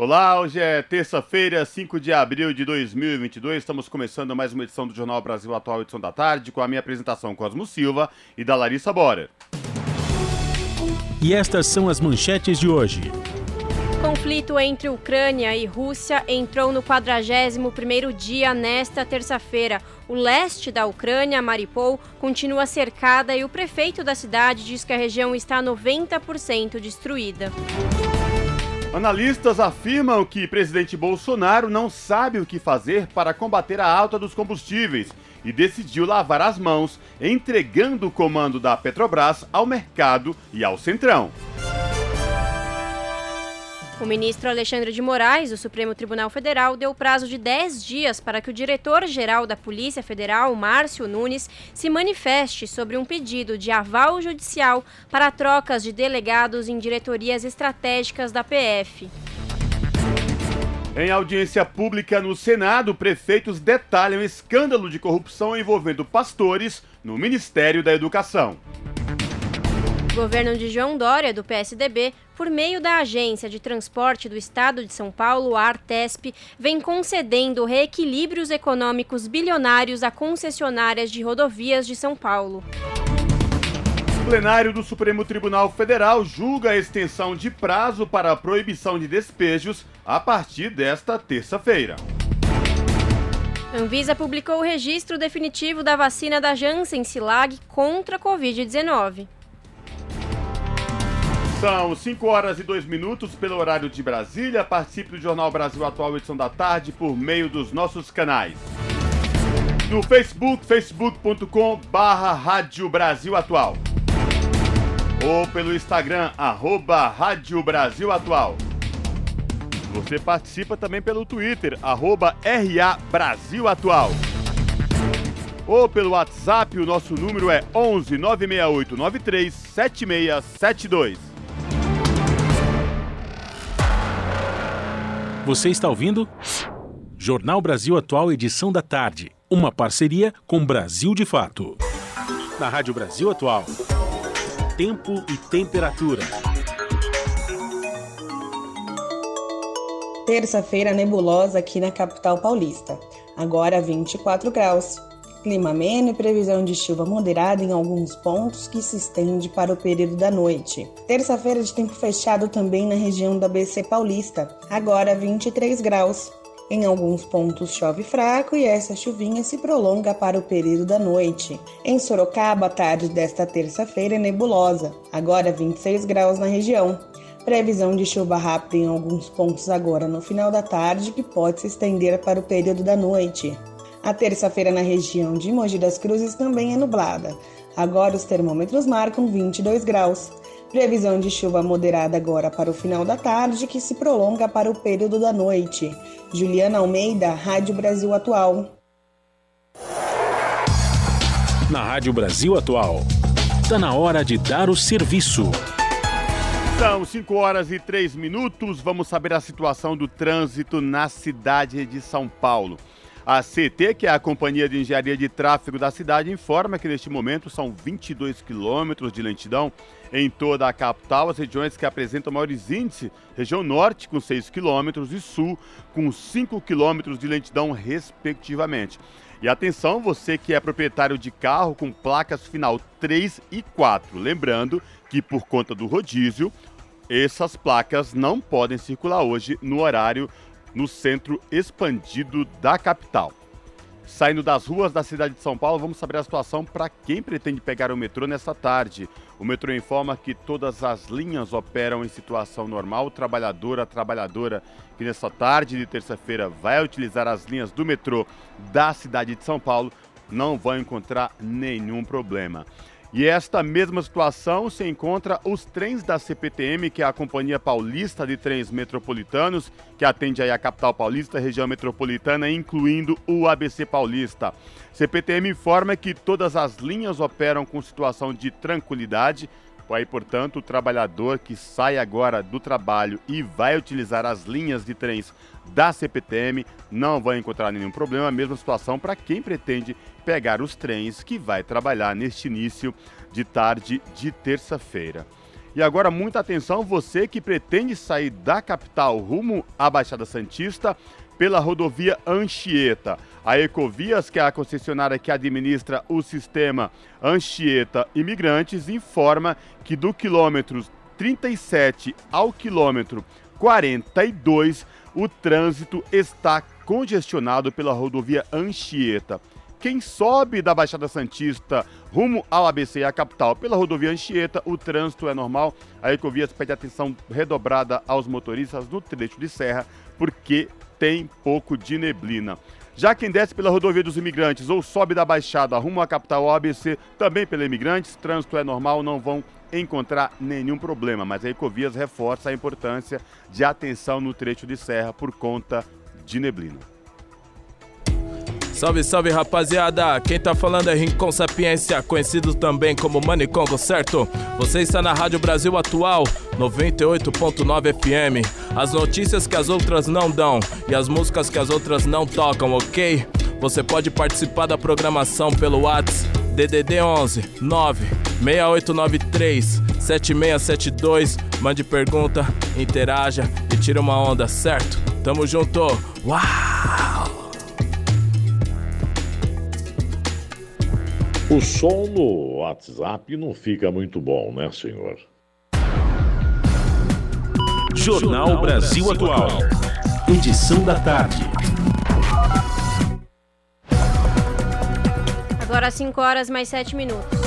Olá, hoje é terça-feira, 5 de abril de 2022. Estamos começando mais uma edição do Jornal Brasil Atual, edição da tarde, com a minha apresentação Cosmo Silva e da Larissa Borer. E estas são as manchetes de hoje. Conflito entre Ucrânia e Rússia entrou no 41º dia nesta terça-feira. O leste da Ucrânia, Mariupol, continua cercada e o prefeito da cidade diz que a região está 90% destruída. Analistas afirmam que presidente Bolsonaro não sabe o que fazer para combater a alta dos combustíveis e decidiu lavar as mãos, entregando o comando da Petrobras ao mercado e ao Centrão. O ministro Alexandre de Moraes, do Supremo Tribunal Federal, deu prazo de 10 dias para que o diretor-geral da Polícia Federal, Márcio Nunes, se manifeste sobre um pedido de aval judicial para trocas de delegados em diretorias estratégicas da PF. Em audiência pública no Senado, prefeitos detalham escândalo de corrupção envolvendo pastores no Ministério da Educação. O governo de João Dória, do PSDB, por meio da Agência de Transporte do Estado de São Paulo, a Artesp, vem concedendo reequilíbrios econômicos bilionários a concessionárias de rodovias de São Paulo. O plenário do Supremo Tribunal Federal julga a extensão de prazo para a proibição de despejos a partir desta terça-feira. Anvisa publicou o registro definitivo da vacina da Janssen Silag contra a Covid-19. São 5 horas e 2 minutos pelo horário de Brasília. Participe do Jornal Brasil Atual, edição da tarde, por meio dos nossos canais. No Facebook, facebook.com barra Rádio Brasil Atual. Ou pelo Instagram, arroba Rádio Brasil Atual. Você participa também pelo Twitter, arroba RA Brasil Atual. Ou pelo WhatsApp, o nosso número é 11 968 93 7672. Você está ouvindo? Jornal Brasil Atual, edição da tarde. Uma parceria com Brasil de Fato. Na Rádio Brasil Atual. Tempo e temperatura. Terça-feira nebulosa aqui na capital paulista. Agora 24 graus. Clima ameno e previsão de chuva moderada em alguns pontos que se estende para o período da noite. Terça-feira de tempo fechado também na região da BC Paulista, agora 23 graus. Em alguns pontos chove fraco e essa chuvinha se prolonga para o período da noite. Em Sorocaba, a tarde desta terça-feira é nebulosa, agora 26 graus na região. Previsão de chuva rápida em alguns pontos agora no final da tarde, que pode se estender para o período da noite. A terça-feira na região de Mogi das Cruzes também é nublada. Agora os termômetros marcam 22 graus. Previsão de chuva moderada agora para o final da tarde, que se prolonga para o período da noite. Juliana Almeida, Rádio Brasil Atual. Na Rádio Brasil Atual, está na hora de dar o serviço. São 5 horas e 3 minutos. Vamos saber a situação do trânsito na cidade de São Paulo. A CT, que é a Companhia de Engenharia de Tráfego da cidade, informa que neste momento são 22 quilômetros de lentidão em toda a capital. As regiões que apresentam maiores índices, região norte com 6 quilômetros e sul com 5 quilômetros de lentidão, respectivamente. E atenção, você que é proprietário de carro com placas final 3 e 4. Lembrando que por conta do rodízio, essas placas não podem circular hoje no horário no centro expandido da capital. Saindo das ruas da cidade de São Paulo, vamos saber a situação para quem pretende pegar o metrô nessa tarde. O metrô informa que todas as linhas operam em situação normal. O trabalhador, a trabalhadora que nessa tarde de terça-feira vai utilizar as linhas do metrô da cidade de São Paulo não vai encontrar nenhum problema. E esta mesma situação se encontra os trens da CPTM, que é a Companhia Paulista de Trens Metropolitanos, que atende aí a capital paulista, região metropolitana, incluindo o ABC Paulista. CPTM informa que todas as linhas operam com situação de tranquilidade. Aí, portanto, o trabalhador que sai agora do trabalho e vai utilizar as linhas de trens da CPTM não vai encontrar nenhum problema. Mesma situação para quem pretende pegar os trens que vai trabalhar neste início de tarde de terça-feira. E agora, muita atenção, você que pretende sair da capital rumo à Baixada Santista pela rodovia Anchieta. A Ecovias, que é a concessionária que administra o sistema Anchieta Imigrantes, informa que do quilômetro 37 ao quilômetro 42 o trânsito está congestionado pela rodovia Anchieta. Quem sobe da Baixada Santista rumo ao ABC, a capital, pela rodovia Anchieta, o trânsito é normal. A Ecovias pede atenção redobrada aos motoristas no trecho de serra, porque tem pouco de neblina. Já quem desce pela rodovia dos imigrantes ou sobe da Baixada rumo à capital ABC, também pela imigrantes, trânsito é normal, não vão encontrar nenhum problema, mas a Ecovias reforça a importância de atenção no trecho de serra por conta de neblina. Salve, salve rapaziada! Quem tá falando é Rincon Sapiência, conhecido também como Manicongo, certo? Você está na Rádio Brasil Atual, 98.9 FM. As notícias que as outras não dão e as músicas que as outras não tocam, ok? Você pode participar da programação pelo WhatsApp DDD 11 9 6893 7672. Mande pergunta, interaja e tira uma onda, certo? Tamo junto. Uau! O som no WhatsApp não fica muito bom, né, senhor? Jornal Brasil Atual. Edição da tarde. Agora 5 horas mais 7 minutos.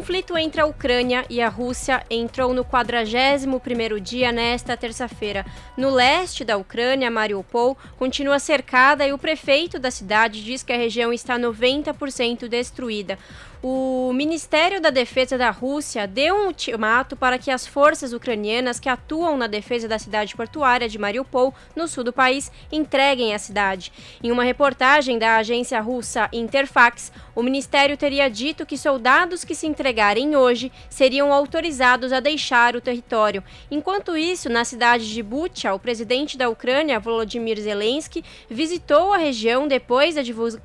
Conflito entre a Ucrânia e a Rússia entrou no 41º dia nesta terça-feira. No leste da Ucrânia, Mariupol continua cercada e o prefeito da cidade diz que a região está 90% destruída o Ministério da Defesa da Rússia deu um ultimato para que as forças ucranianas que atuam na defesa da cidade portuária de Mariupol, no sul do país, entreguem a cidade. Em uma reportagem da agência russa Interfax, o ministério teria dito que soldados que se entregarem hoje seriam autorizados a deixar o território. Enquanto isso, na cidade de Bucha, o presidente da Ucrânia, Volodymyr Zelensky, visitou a região depois da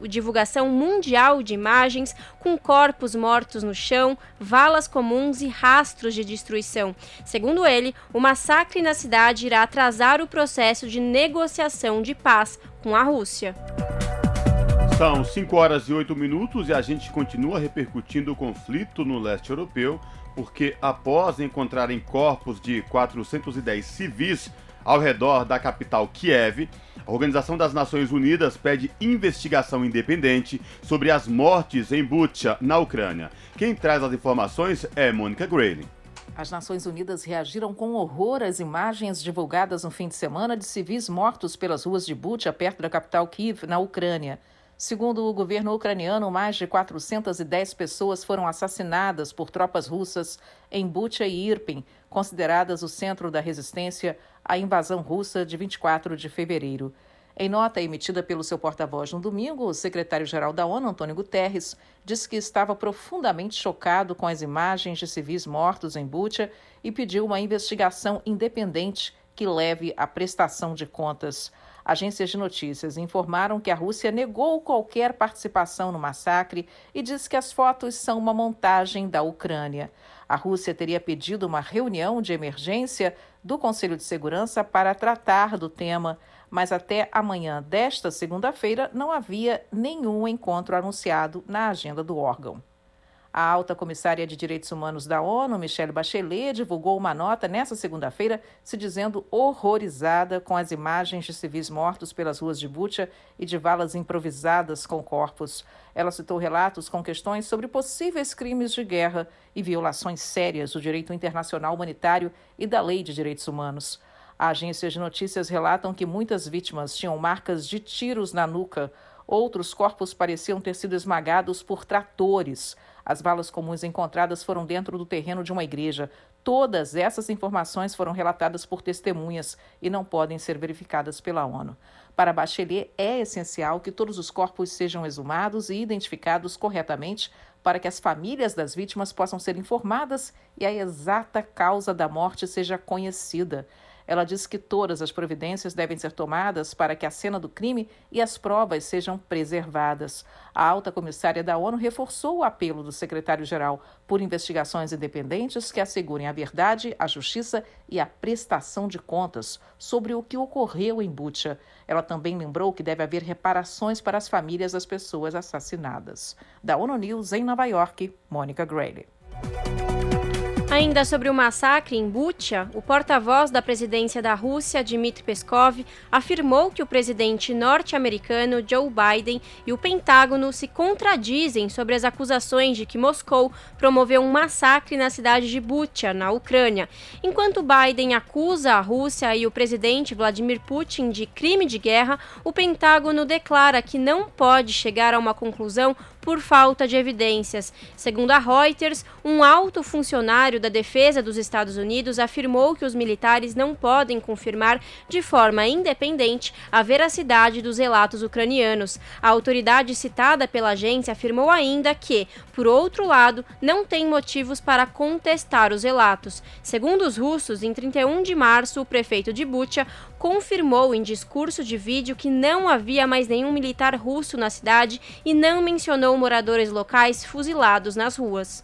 divulgação mundial de imagens com corpos corpos mortos no chão, valas comuns e rastros de destruição. Segundo ele, o massacre na cidade irá atrasar o processo de negociação de paz com a Rússia. São 5 horas e 8 minutos e a gente continua repercutindo o conflito no leste europeu, porque após encontrarem corpos de 410 civis ao redor da capital Kiev, a Organização das Nações Unidas pede investigação independente sobre as mortes em Bucha, na Ucrânia. Quem traz as informações é Mônica Grayling. As Nações Unidas reagiram com horror às imagens divulgadas no fim de semana de civis mortos pelas ruas de Bucha, perto da capital Kiev, na Ucrânia. Segundo o governo ucraniano, mais de 410 pessoas foram assassinadas por tropas russas em Bucha e Irpin, consideradas o centro da resistência à invasão russa de 24 de fevereiro. Em nota emitida pelo seu porta-voz no domingo, o secretário-geral da ONU, Antônio Guterres, disse que estava profundamente chocado com as imagens de civis mortos em Bucha e pediu uma investigação independente que leve à prestação de contas. Agências de notícias informaram que a Rússia negou qualquer participação no massacre e disse que as fotos são uma montagem da Ucrânia. A Rússia teria pedido uma reunião de emergência do Conselho de Segurança para tratar do tema, mas até amanhã desta segunda-feira não havia nenhum encontro anunciado na agenda do órgão. A alta comissária de Direitos Humanos da ONU, Michelle Bachelet, divulgou uma nota nesta segunda-feira se dizendo horrorizada com as imagens de civis mortos pelas ruas de Bucha e de valas improvisadas com corpos. Ela citou relatos com questões sobre possíveis crimes de guerra e violações sérias do direito internacional humanitário e da lei de direitos humanos. Agências de notícias relatam que muitas vítimas tinham marcas de tiros na nuca. Outros corpos pareciam ter sido esmagados por tratores. As balas comuns encontradas foram dentro do terreno de uma igreja. Todas essas informações foram relatadas por testemunhas e não podem ser verificadas pela ONU. Para Bachelet, é essencial que todos os corpos sejam exumados e identificados corretamente para que as famílias das vítimas possam ser informadas e a exata causa da morte seja conhecida. Ela diz que todas as providências devem ser tomadas para que a cena do crime e as provas sejam preservadas. A alta comissária da ONU reforçou o apelo do secretário-geral por investigações independentes que assegurem a verdade, a justiça e a prestação de contas sobre o que ocorreu em Bucha. Ela também lembrou que deve haver reparações para as famílias das pessoas assassinadas. Da ONU News em Nova York, Mônica Grayley. Ainda sobre o massacre em Bucha, o porta-voz da presidência da Rússia, Dmitry Peskov, afirmou que o presidente norte-americano Joe Biden e o Pentágono se contradizem sobre as acusações de que Moscou promoveu um massacre na cidade de Bucha, na Ucrânia. Enquanto Biden acusa a Rússia e o presidente Vladimir Putin de crime de guerra, o Pentágono declara que não pode chegar a uma conclusão por falta de evidências. Segundo a Reuters, um alto funcionário da Defesa dos Estados Unidos afirmou que os militares não podem confirmar de forma independente a veracidade dos relatos ucranianos. A autoridade citada pela agência afirmou ainda que, por outro lado, não tem motivos para contestar os relatos. Segundo os russos, em 31 de março, o prefeito de Bucha confirmou em discurso de vídeo que não havia mais nenhum militar russo na cidade e não mencionou moradores locais fuzilados nas ruas.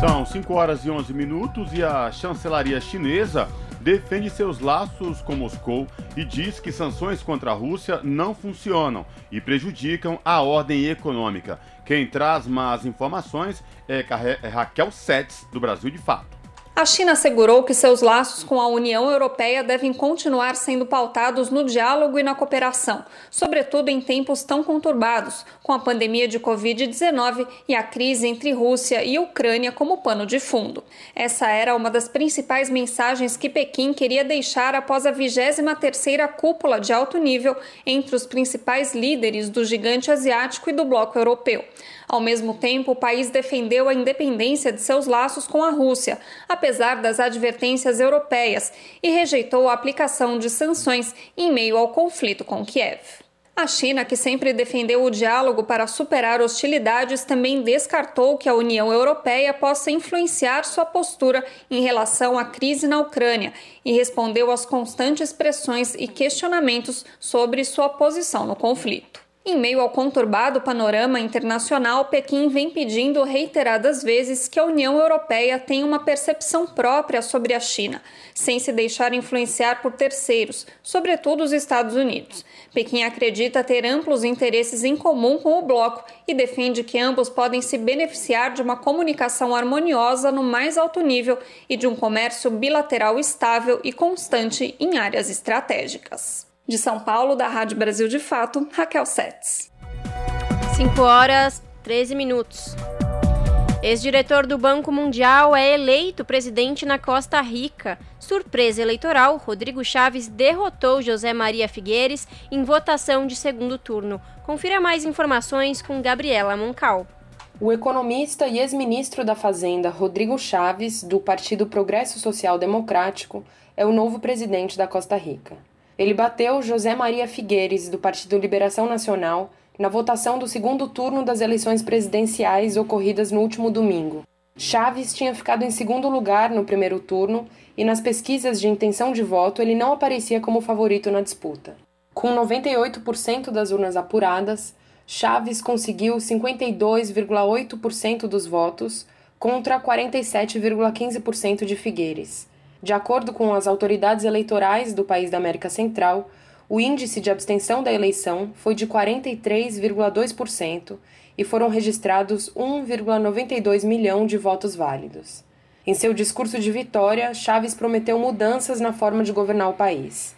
São 5 horas e 11 minutos e a chancelaria chinesa defende seus laços com Moscou e diz que sanções contra a Rússia não funcionam e prejudicam a ordem econômica. Quem traz mais informações é, é Raquel Setz, do Brasil de Fato. A China assegurou que seus laços com a União Europeia devem continuar sendo pautados no diálogo e na cooperação, sobretudo em tempos tão conturbados, com a pandemia de Covid-19 e a crise entre Rússia e Ucrânia como pano de fundo. Essa era uma das principais mensagens que Pequim queria deixar após a 23ª cúpula de alto nível entre os principais líderes do gigante asiático e do bloco europeu. Ao mesmo tempo, o país defendeu a independência de seus laços com a Rússia, apesar das advertências europeias, e rejeitou a aplicação de sanções em meio ao conflito com Kiev. A China, que sempre defendeu o diálogo para superar hostilidades, também descartou que a União Europeia possa influenciar sua postura em relação à crise na Ucrânia e respondeu às constantes pressões e questionamentos sobre sua posição no conflito. Em meio ao conturbado panorama internacional, Pequim vem pedindo reiteradas vezes que a União Europeia tenha uma percepção própria sobre a China, sem se deixar influenciar por terceiros, sobretudo os Estados Unidos. Pequim acredita ter amplos interesses em comum com o bloco e defende que ambos podem se beneficiar de uma comunicação harmoniosa no mais alto nível e de um comércio bilateral estável e constante em áreas estratégicas. De São Paulo, da Rádio Brasil de Fato, Raquel Setz. 5 horas 13 minutos. Ex-diretor do Banco Mundial é eleito presidente na Costa Rica. Surpresa eleitoral, Rodrigo Chaves derrotou José Maria Figueires em votação de segundo turno. Confira mais informações com Gabriela Moncal. O economista e ex-ministro da Fazenda Rodrigo Chaves, do Partido Progresso Social Democrático, é o novo presidente da Costa Rica. Ele bateu José Maria Figueires, do Partido Liberação Nacional, na votação do segundo turno das eleições presidenciais ocorridas no último domingo. Chaves tinha ficado em segundo lugar no primeiro turno e nas pesquisas de intenção de voto ele não aparecia como favorito na disputa. Com 98% das urnas apuradas, Chaves conseguiu 52,8% dos votos contra 47,15% de Figueires. De acordo com as autoridades eleitorais do país da América Central, o índice de abstenção da eleição foi de 43,2% e foram registrados 1,92 milhão de votos válidos. Em seu discurso de vitória, Chaves prometeu mudanças na forma de governar o país.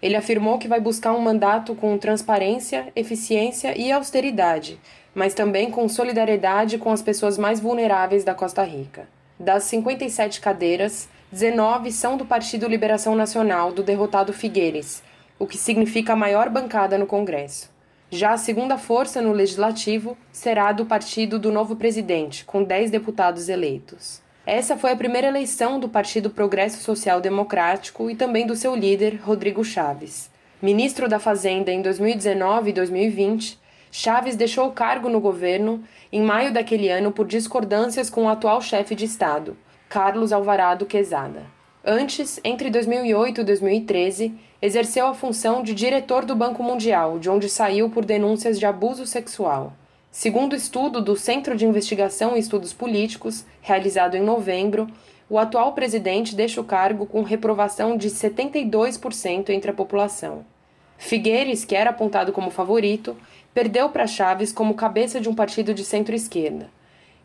Ele afirmou que vai buscar um mandato com transparência, eficiência e austeridade, mas também com solidariedade com as pessoas mais vulneráveis da Costa Rica. Das 57 cadeiras, 19 são do Partido Liberação Nacional do derrotado Figueires, o que significa a maior bancada no Congresso. Já a segunda força no legislativo será do partido do novo presidente, com 10 deputados eleitos. Essa foi a primeira eleição do Partido Progresso Social Democrático e também do seu líder, Rodrigo Chaves. Ministro da Fazenda em 2019 e 2020, Chaves deixou o cargo no governo em maio daquele ano por discordâncias com o atual chefe de Estado, Carlos Alvarado Quezada. Antes, entre 2008 e 2013, exerceu a função de diretor do Banco Mundial, de onde saiu por denúncias de abuso sexual. Segundo estudo do Centro de Investigação e Estudos Políticos, realizado em novembro, o atual presidente deixa o cargo com reprovação de 72% entre a população. Figueires, que era apontado como favorito, perdeu para Chaves como cabeça de um partido de centro-esquerda.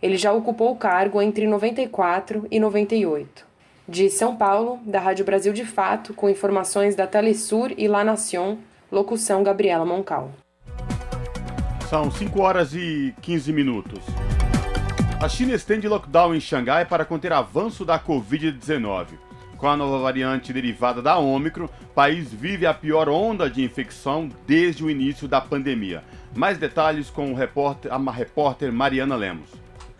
Ele já ocupou o cargo entre 94 e 98. De São Paulo, da Rádio Brasil de Fato, com informações da Telesur e La Nación, locução Gabriela Moncal. São 5 horas e 15 minutos. A China estende lockdown em Xangai para conter avanço da Covid-19. Com a nova variante derivada da Ômicron, o país vive a pior onda de infecção desde o início da pandemia. Mais detalhes com repórter, a repórter Mariana Lemos.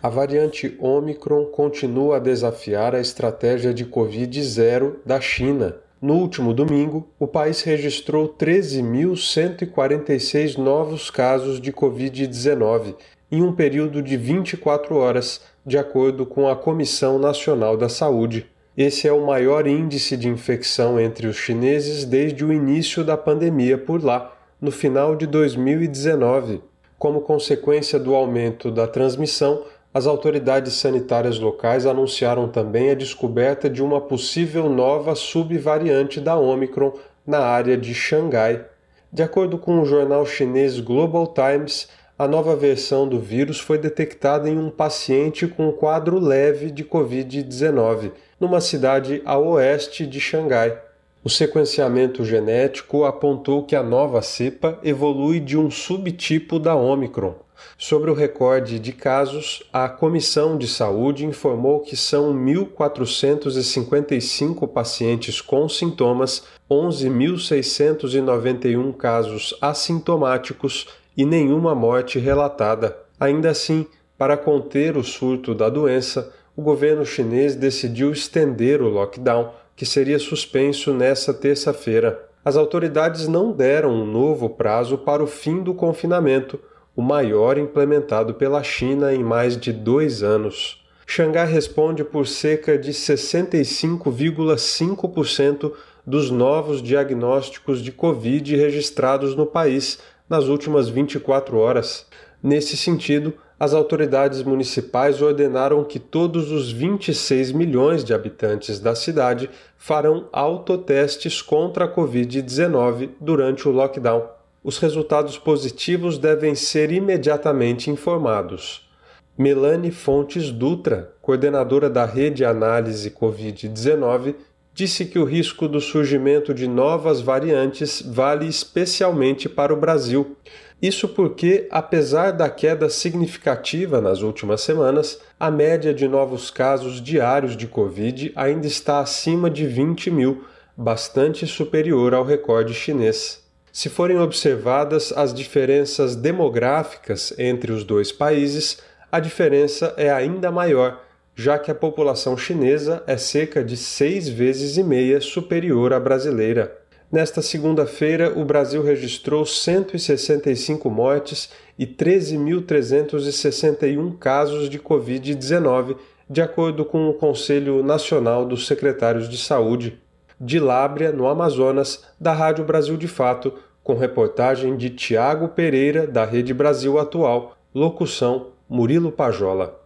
A variante Ômicron continua a desafiar a estratégia de Covid-0 da China, no último domingo, o país registrou 13.146 novos casos de Covid-19 em um período de 24 horas, de acordo com a Comissão Nacional da Saúde. Esse é o maior índice de infecção entre os chineses desde o início da pandemia por lá, no final de 2019. Como consequência do aumento da transmissão, as autoridades sanitárias locais anunciaram também a descoberta de uma possível nova subvariante da Omicron na área de Xangai. De acordo com o jornal chinês Global Times, a nova versão do vírus foi detectada em um paciente com quadro leve de Covid-19, numa cidade a oeste de Xangai. O sequenciamento genético apontou que a nova cepa evolui de um subtipo da Omicron. Sobre o recorde de casos, a Comissão de Saúde informou que são 1.455 pacientes com sintomas, 11.691 casos assintomáticos e nenhuma morte relatada. Ainda assim, para conter o surto da doença, o governo chinês decidiu estender o lockdown, que seria suspenso nesta terça-feira. As autoridades não deram um novo prazo para o fim do confinamento o maior implementado pela China em mais de dois anos. Xangai responde por cerca de 65,5% dos novos diagnósticos de Covid registrados no país nas últimas 24 horas. Nesse sentido, as autoridades municipais ordenaram que todos os 26 milhões de habitantes da cidade farão autotestes contra a Covid-19 durante o lockdown os resultados positivos devem ser imediatamente informados. Melanie Fontes Dutra, coordenadora da Rede Análise Covid-19, disse que o risco do surgimento de novas variantes vale especialmente para o Brasil. Isso porque, apesar da queda significativa nas últimas semanas, a média de novos casos diários de Covid ainda está acima de 20 mil, bastante superior ao recorde chinês. Se forem observadas as diferenças demográficas entre os dois países, a diferença é ainda maior, já que a população chinesa é cerca de seis vezes e meia superior à brasileira. Nesta segunda-feira, o Brasil registrou 165 mortes e 13.361 casos de Covid-19, de acordo com o Conselho Nacional dos Secretários de Saúde de Lábrea, no Amazonas, da Rádio Brasil de Fato, com reportagem de Tiago Pereira, da Rede Brasil Atual, locução Murilo Pajola.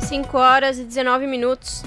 5 horas e 19 minutos.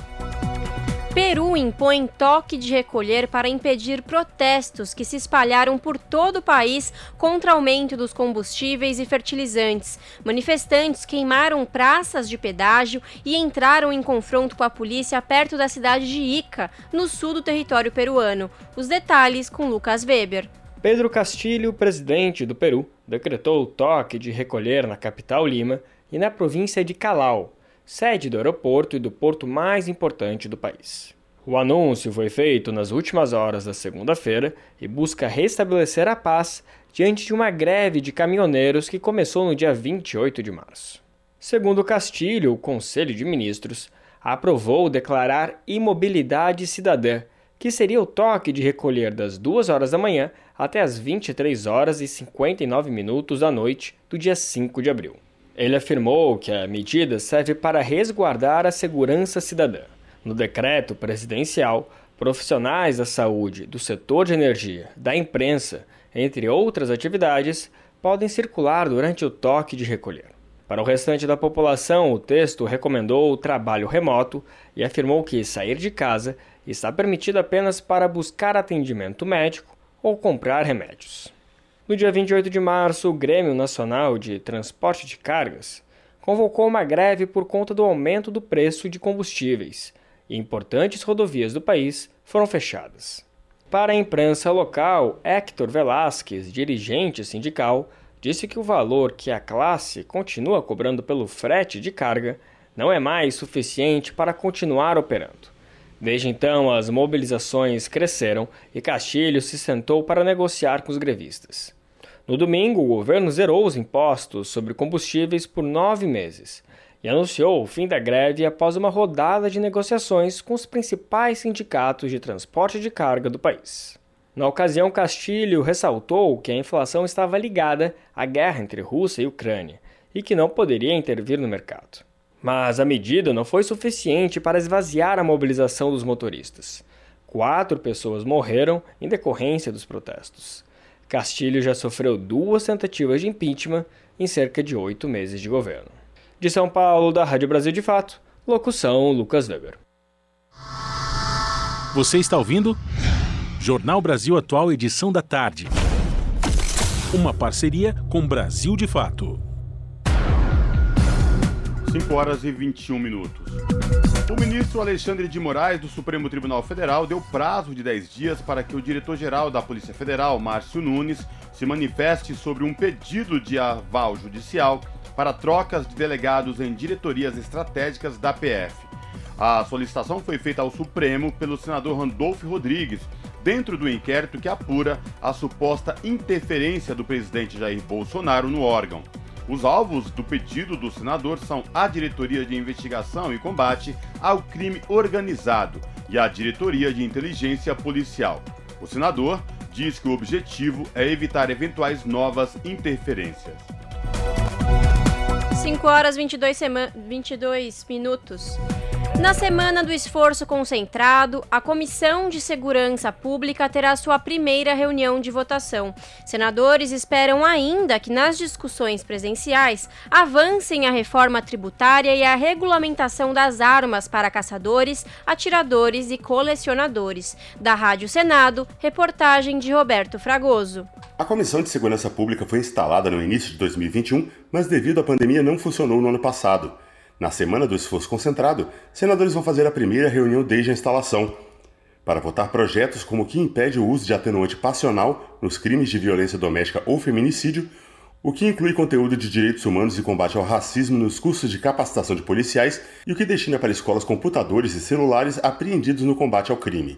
Peru impõe toque de recolher para impedir protestos que se espalharam por todo o país contra aumento dos combustíveis e fertilizantes. Manifestantes queimaram praças de pedágio e entraram em confronto com a polícia perto da cidade de Ica, no sul do território peruano. Os detalhes com Lucas Weber. Pedro Castilho, presidente do Peru, decretou o toque de recolher na capital Lima e na província de Calau, sede do aeroporto e do porto mais importante do país. O anúncio foi feito nas últimas horas da segunda-feira e busca restabelecer a paz diante de uma greve de caminhoneiros que começou no dia 28 de março. Segundo Castilho, o Conselho de Ministros aprovou declarar imobilidade cidadã, que seria o toque de recolher das 2 horas da manhã até as 23 horas e 59 minutos da noite do dia 5 de abril. Ele afirmou que a medida serve para resguardar a segurança cidadã. No decreto presidencial, profissionais da saúde, do setor de energia, da imprensa, entre outras atividades, podem circular durante o toque de recolher. Para o restante da população, o texto recomendou o trabalho remoto e afirmou que sair de casa está permitido apenas para buscar atendimento médico ou comprar remédios. No dia 28 de março, o Grêmio Nacional de Transporte de Cargas convocou uma greve por conta do aumento do preço de combustíveis e importantes rodovias do país foram fechadas. Para a imprensa local, Héctor Velasquez, dirigente sindical, disse que o valor que a classe continua cobrando pelo frete de carga não é mais suficiente para continuar operando. Desde então, as mobilizações cresceram e Castilho se sentou para negociar com os grevistas. No domingo, o governo zerou os impostos sobre combustíveis por nove meses e anunciou o fim da greve após uma rodada de negociações com os principais sindicatos de transporte de carga do país. Na ocasião, Castilho ressaltou que a inflação estava ligada à guerra entre Rússia e Ucrânia e que não poderia intervir no mercado. Mas a medida não foi suficiente para esvaziar a mobilização dos motoristas. Quatro pessoas morreram em decorrência dos protestos. Castilho já sofreu duas tentativas de impeachment em cerca de oito meses de governo. De São Paulo, da Rádio Brasil de Fato, locução Lucas Weber. Você está ouvindo? Jornal Brasil Atual, edição da tarde. Uma parceria com Brasil de Fato. 5 horas e 21 minutos. O ministro Alexandre de Moraes, do Supremo Tribunal Federal, deu prazo de 10 dias para que o diretor-geral da Polícia Federal, Márcio Nunes, se manifeste sobre um pedido de aval judicial para trocas de delegados em diretorias estratégicas da PF. A solicitação foi feita ao Supremo pelo senador Randolfo Rodrigues, dentro do inquérito que apura a suposta interferência do presidente Jair Bolsonaro no órgão. Os alvos do pedido do senador são a Diretoria de Investigação e Combate ao Crime Organizado e a Diretoria de Inteligência Policial. O senador diz que o objetivo é evitar eventuais novas interferências. 5 horas 22, 22 minutos. Na semana do esforço concentrado, a Comissão de Segurança Pública terá sua primeira reunião de votação. Senadores esperam ainda que nas discussões presenciais avancem a reforma tributária e a regulamentação das armas para caçadores, atiradores e colecionadores. Da Rádio Senado, reportagem de Roberto Fragoso. A Comissão de Segurança Pública foi instalada no início de 2021, mas devido à pandemia não funcionou no ano passado. Na semana do esforço concentrado, senadores vão fazer a primeira reunião desde a instalação para votar projetos como o que impede o uso de atenuante passional nos crimes de violência doméstica ou feminicídio, o que inclui conteúdo de direitos humanos e combate ao racismo nos cursos de capacitação de policiais e o que destina para escolas computadores e celulares apreendidos no combate ao crime.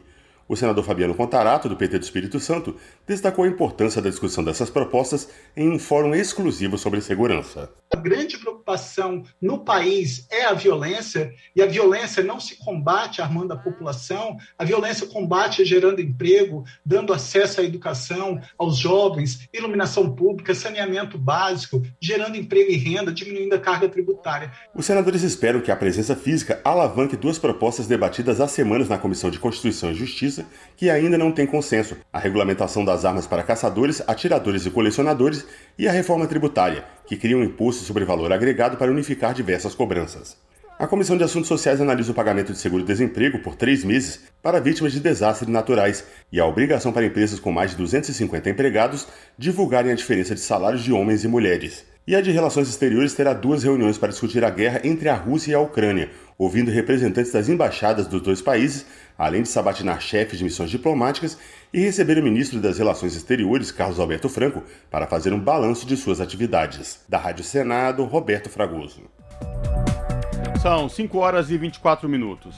O senador Fabiano Contarato, do PT do Espírito Santo, destacou a importância da discussão dessas propostas em um fórum exclusivo sobre segurança. A grande preocupação no país é a violência, e a violência não se combate armando a população, a violência combate gerando emprego, dando acesso à educação aos jovens, iluminação pública, saneamento básico, gerando emprego e renda, diminuindo a carga tributária. Os senadores esperam que a presença física alavanque duas propostas debatidas há semanas na Comissão de Constituição e Justiça que ainda não tem consenso: a regulamentação das armas para caçadores, atiradores e colecionadores e a reforma tributária, que cria um imposto sobre valor agregado para unificar diversas cobranças. A Comissão de Assuntos Sociais analisa o pagamento de seguro-desemprego por três meses para vítimas de desastres naturais e a obrigação para empresas com mais de 250 empregados divulgarem a diferença de salários de homens e mulheres. E a de Relações Exteriores terá duas reuniões para discutir a guerra entre a Rússia e a Ucrânia, ouvindo representantes das embaixadas dos dois países, além de sabatinar chefes de missões diplomáticas e receber o ministro das Relações Exteriores, Carlos Alberto Franco, para fazer um balanço de suas atividades. Da Rádio Senado, Roberto Fragoso. São 5 horas e 24 minutos.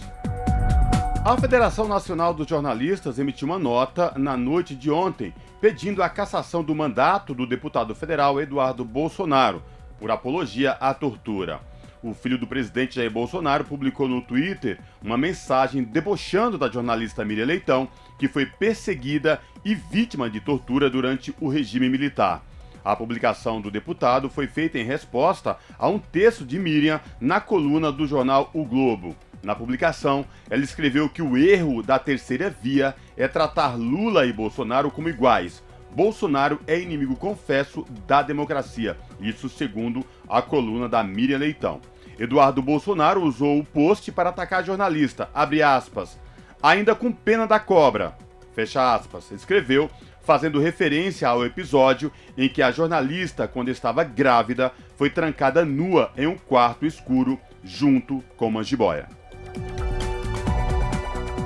A Federação Nacional dos Jornalistas emitiu uma nota na noite de ontem pedindo a cassação do mandato do deputado federal Eduardo Bolsonaro por apologia à tortura. O filho do presidente Jair Bolsonaro publicou no Twitter uma mensagem debochando da jornalista Miriam Leitão, que foi perseguida e vítima de tortura durante o regime militar. A publicação do deputado foi feita em resposta a um texto de Miriam na coluna do jornal O Globo. Na publicação, ela escreveu que o erro da terceira via é tratar Lula e Bolsonaro como iguais. Bolsonaro é inimigo confesso da democracia, isso segundo a coluna da Miriam Leitão. Eduardo Bolsonaro usou o post para atacar a jornalista, aspas, ainda com pena da cobra, fecha aspas, escreveu, fazendo referência ao episódio em que a jornalista, quando estava grávida, foi trancada nua em um quarto escuro junto com uma jiboia.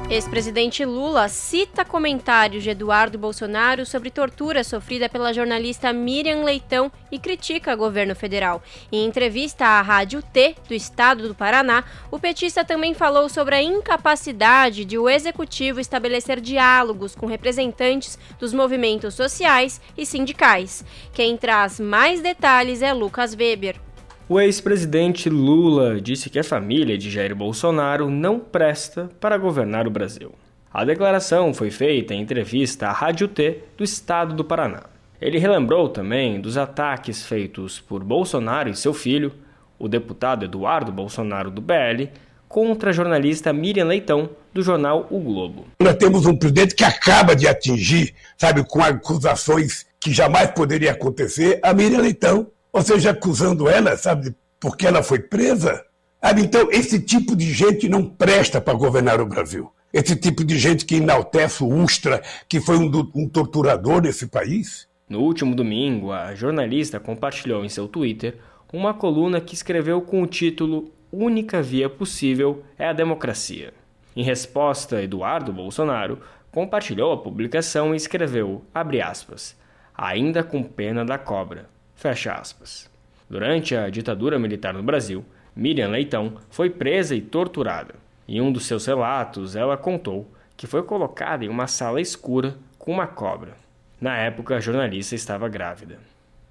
Ex-presidente Lula cita comentários de Eduardo Bolsonaro sobre tortura sofrida pela jornalista Miriam Leitão e critica o governo federal. Em entrevista à Rádio T do estado do Paraná, o petista também falou sobre a incapacidade de o executivo estabelecer diálogos com representantes dos movimentos sociais e sindicais. Quem traz mais detalhes é Lucas Weber. O ex-presidente Lula disse que a família de Jair Bolsonaro não presta para governar o Brasil. A declaração foi feita em entrevista à Rádio T do estado do Paraná. Ele relembrou também dos ataques feitos por Bolsonaro e seu filho, o deputado Eduardo Bolsonaro do BL, contra a jornalista Miriam Leitão, do jornal O Globo. Nós temos um presidente que acaba de atingir, sabe, com acusações que jamais poderia acontecer, a Miriam Leitão ou seja, acusando ela, sabe, porque ela foi presa. Sabe? Então, esse tipo de gente não presta para governar o Brasil. Esse tipo de gente que enaltece o Ustra, que foi um, um torturador desse país. No último domingo, a jornalista compartilhou em seu Twitter uma coluna que escreveu com o título Única via possível é a democracia. Em resposta, Eduardo Bolsonaro compartilhou a publicação e escreveu, aspas, ainda com pena da cobra. Fecha aspas. Durante a ditadura militar no Brasil, Miriam Leitão foi presa e torturada. Em um dos seus relatos, ela contou que foi colocada em uma sala escura com uma cobra. Na época, a jornalista estava grávida.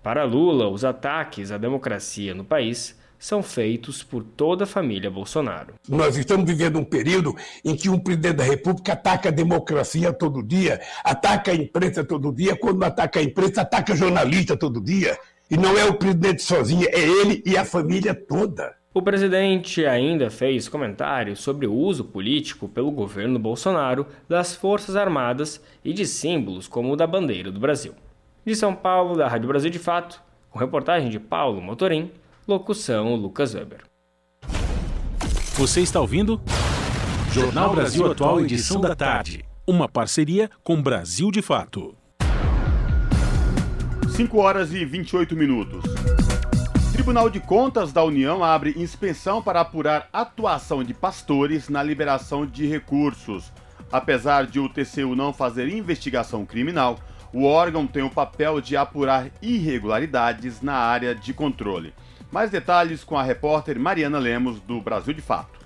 Para Lula, os ataques à democracia no país são feitos por toda a família Bolsonaro. Nós estamos vivendo um período em que um presidente da República ataca a democracia todo dia, ataca a imprensa todo dia, quando ataca a imprensa, ataca jornalista todo dia. E não é o presidente sozinho, é ele e a família toda. O presidente ainda fez comentários sobre o uso político pelo governo Bolsonaro das Forças Armadas e de símbolos como o da bandeira do Brasil. De São Paulo, da Rádio Brasil de Fato, com reportagem de Paulo Motorim, locução Lucas Weber. Você está ouvindo? Jornal Brasil Atual, edição da tarde. Uma parceria com Brasil de Fato. 5 horas e 28 minutos. Tribunal de Contas da União abre inspeção para apurar atuação de pastores na liberação de recursos. Apesar de o TCU não fazer investigação criminal, o órgão tem o papel de apurar irregularidades na área de controle. Mais detalhes com a repórter Mariana Lemos, do Brasil de Fato.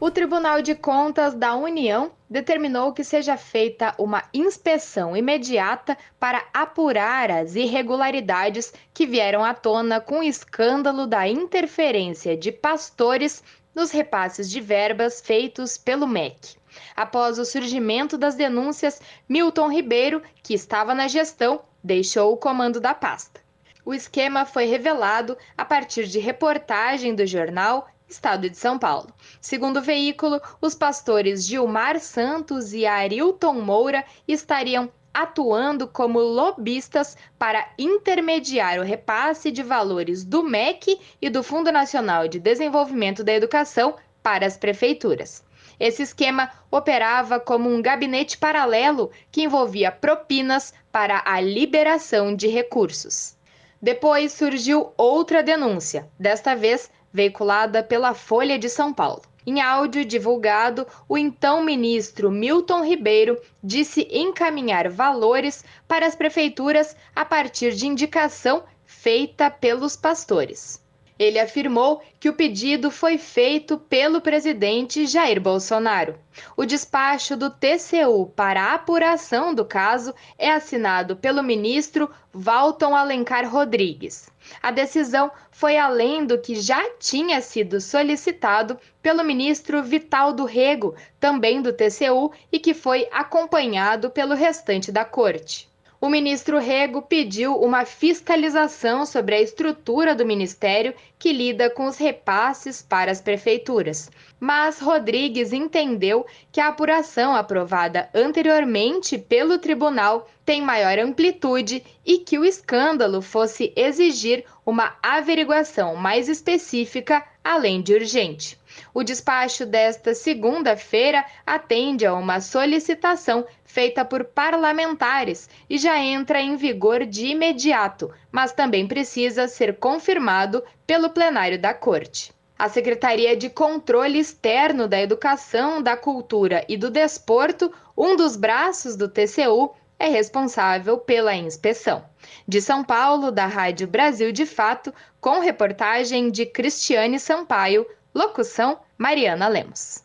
O Tribunal de Contas da União determinou que seja feita uma inspeção imediata para apurar as irregularidades que vieram à tona com o escândalo da interferência de pastores nos repasses de verbas feitos pelo MEC. Após o surgimento das denúncias, Milton Ribeiro, que estava na gestão, deixou o comando da pasta. O esquema foi revelado a partir de reportagem do jornal Estado de São Paulo. Segundo o veículo, os pastores Gilmar Santos e Arilton Moura estariam atuando como lobistas para intermediar o repasse de valores do MEC e do Fundo Nacional de Desenvolvimento da Educação para as prefeituras. Esse esquema operava como um gabinete paralelo que envolvia propinas para a liberação de recursos. Depois surgiu outra denúncia, desta vez veiculada pela Folha de São Paulo. Em áudio divulgado, o então ministro Milton Ribeiro disse encaminhar valores para as prefeituras a partir de indicação feita pelos pastores. Ele afirmou que o pedido foi feito pelo presidente Jair Bolsonaro. O despacho do TCU para a apuração do caso é assinado pelo ministro Valton Alencar Rodrigues. A decisão foi além do que já tinha sido solicitado pelo ministro Vital do Rego, também do TCU, e que foi acompanhado pelo restante da corte o ministro Rego pediu uma fiscalização sobre a estrutura do ministério que lida com os repasses para as prefeituras. Mas Rodrigues entendeu que a apuração aprovada anteriormente pelo tribunal tem maior amplitude e que o escândalo fosse exigir uma averiguação mais específica, além de urgente. O despacho desta segunda-feira atende a uma solicitação feita por parlamentares e já entra em vigor de imediato, mas também precisa ser confirmado pelo plenário da Corte. A Secretaria de Controle Externo da Educação, da Cultura e do Desporto, um dos braços do TCU, é responsável pela inspeção. De São Paulo, da Rádio Brasil de Fato, com reportagem de Cristiane Sampaio, locução Mariana Lemos.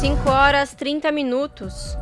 5 horas 30 minutos.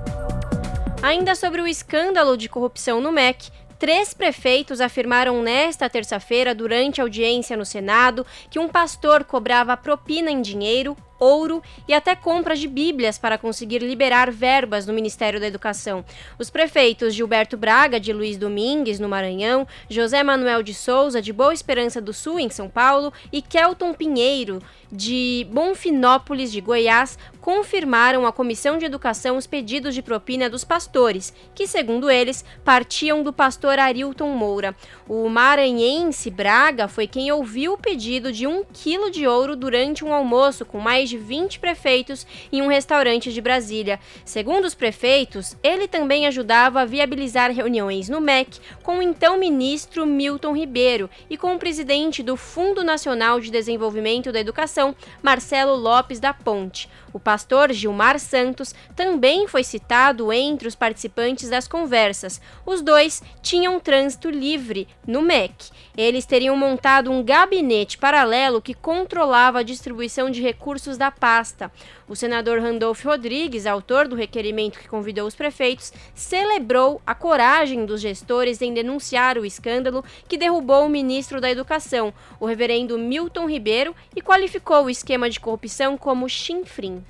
Ainda sobre o escândalo de corrupção no MEC, três prefeitos afirmaram nesta terça-feira, durante audiência no Senado, que um pastor cobrava propina em dinheiro ouro e até compras de bíblias para conseguir liberar verbas no Ministério da Educação. Os prefeitos Gilberto Braga, de Luiz Domingues, no Maranhão, José Manuel de Souza, de Boa Esperança do Sul, em São Paulo, e Kelton Pinheiro, de Bonfinópolis, de Goiás, confirmaram à Comissão de Educação os pedidos de propina dos pastores, que, segundo eles, partiam do pastor Arilton Moura. O maranhense Braga foi quem ouviu o pedido de um quilo de ouro durante um almoço com mais de 20 prefeitos em um restaurante de Brasília. Segundo os prefeitos, ele também ajudava a viabilizar reuniões no MEC com o então ministro Milton Ribeiro e com o presidente do Fundo Nacional de Desenvolvimento da Educação, Marcelo Lopes da Ponte. O pastor Gilmar Santos também foi citado entre os participantes das conversas. Os dois tinham trânsito livre no MEC. Eles teriam montado um gabinete paralelo que controlava a distribuição de recursos da pasta. O senador Randolph Rodrigues, autor do requerimento que convidou os prefeitos, celebrou a coragem dos gestores em denunciar o escândalo que derrubou o ministro da Educação, o reverendo Milton Ribeiro, e qualificou o esquema de corrupção como chinfrim.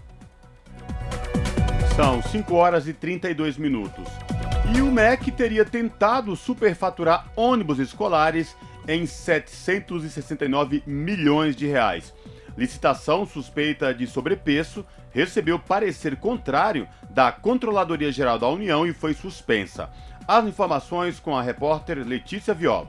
São 5 horas e 32 minutos. E o MEC teria tentado superfaturar ônibus escolares em 769 milhões de reais. Licitação suspeita de sobrepreço recebeu parecer contrário da Controladoria Geral da União e foi suspensa. As informações com a repórter Letícia Viola.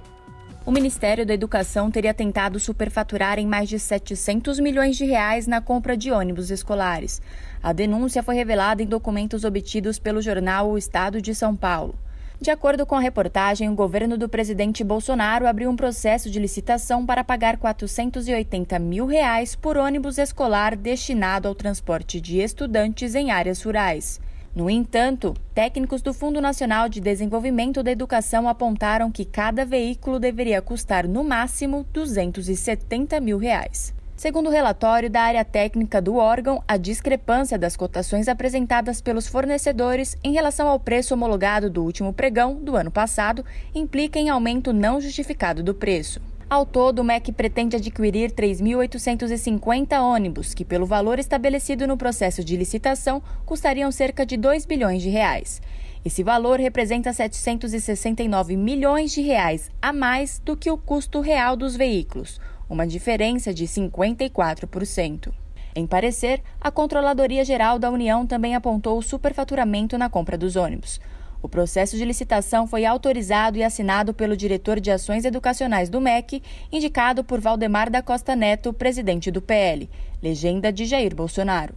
O Ministério da Educação teria tentado superfaturar em mais de 700 milhões de reais na compra de ônibus escolares. A denúncia foi revelada em documentos obtidos pelo jornal O Estado de São Paulo. De acordo com a reportagem, o governo do presidente Bolsonaro abriu um processo de licitação para pagar 480 mil reais por ônibus escolar destinado ao transporte de estudantes em áreas rurais. No entanto, técnicos do Fundo Nacional de Desenvolvimento da Educação apontaram que cada veículo deveria custar no máximo 270 mil reais. Segundo o relatório da área técnica do órgão, a discrepância das cotações apresentadas pelos fornecedores em relação ao preço homologado do último pregão do ano passado implica em aumento não justificado do preço. Ao todo, o MEC pretende adquirir 3.850 ônibus, que, pelo valor estabelecido no processo de licitação, custariam cerca de 2 bilhões de reais. Esse valor representa 769 milhões de reais a mais do que o custo real dos veículos, uma diferença de 54%. Em parecer, a Controladoria Geral da União também apontou o superfaturamento na compra dos ônibus. O processo de licitação foi autorizado e assinado pelo diretor de Ações Educacionais do MEC, indicado por Valdemar da Costa Neto, presidente do PL, legenda de Jair Bolsonaro.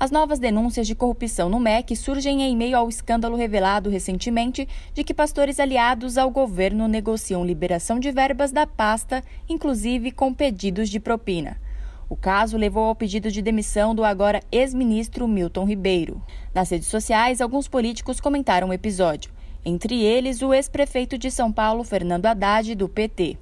As novas denúncias de corrupção no MEC surgem em meio ao escândalo revelado recentemente de que pastores aliados ao governo negociam liberação de verbas da pasta, inclusive com pedidos de propina. O caso levou ao pedido de demissão do agora ex-ministro Milton Ribeiro. Nas redes sociais, alguns políticos comentaram o episódio, entre eles o ex-prefeito de São Paulo, Fernando Haddad, do PT.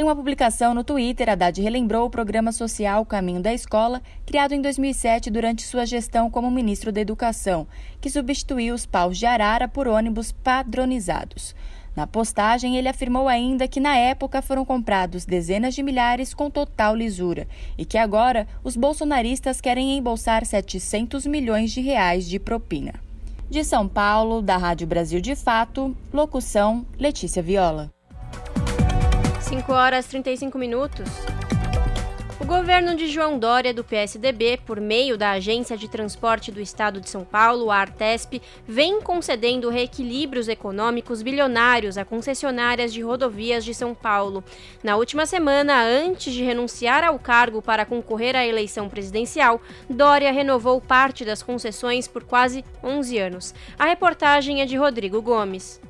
Em uma publicação no Twitter, Haddad relembrou o programa social Caminho da Escola, criado em 2007 durante sua gestão como ministro da Educação, que substituiu os paus de arara por ônibus padronizados. Na postagem, ele afirmou ainda que na época foram comprados dezenas de milhares com total lisura e que agora os bolsonaristas querem embolsar 700 milhões de reais de propina. De São Paulo, da Rádio Brasil de Fato, locução Letícia Viola. 5 horas 35 minutos. O governo de João Dória, do PSDB, por meio da Agência de Transporte do Estado de São Paulo, a Artesp, vem concedendo reequilíbrios econômicos bilionários a concessionárias de rodovias de São Paulo. Na última semana, antes de renunciar ao cargo para concorrer à eleição presidencial, Dória renovou parte das concessões por quase 11 anos. A reportagem é de Rodrigo Gomes.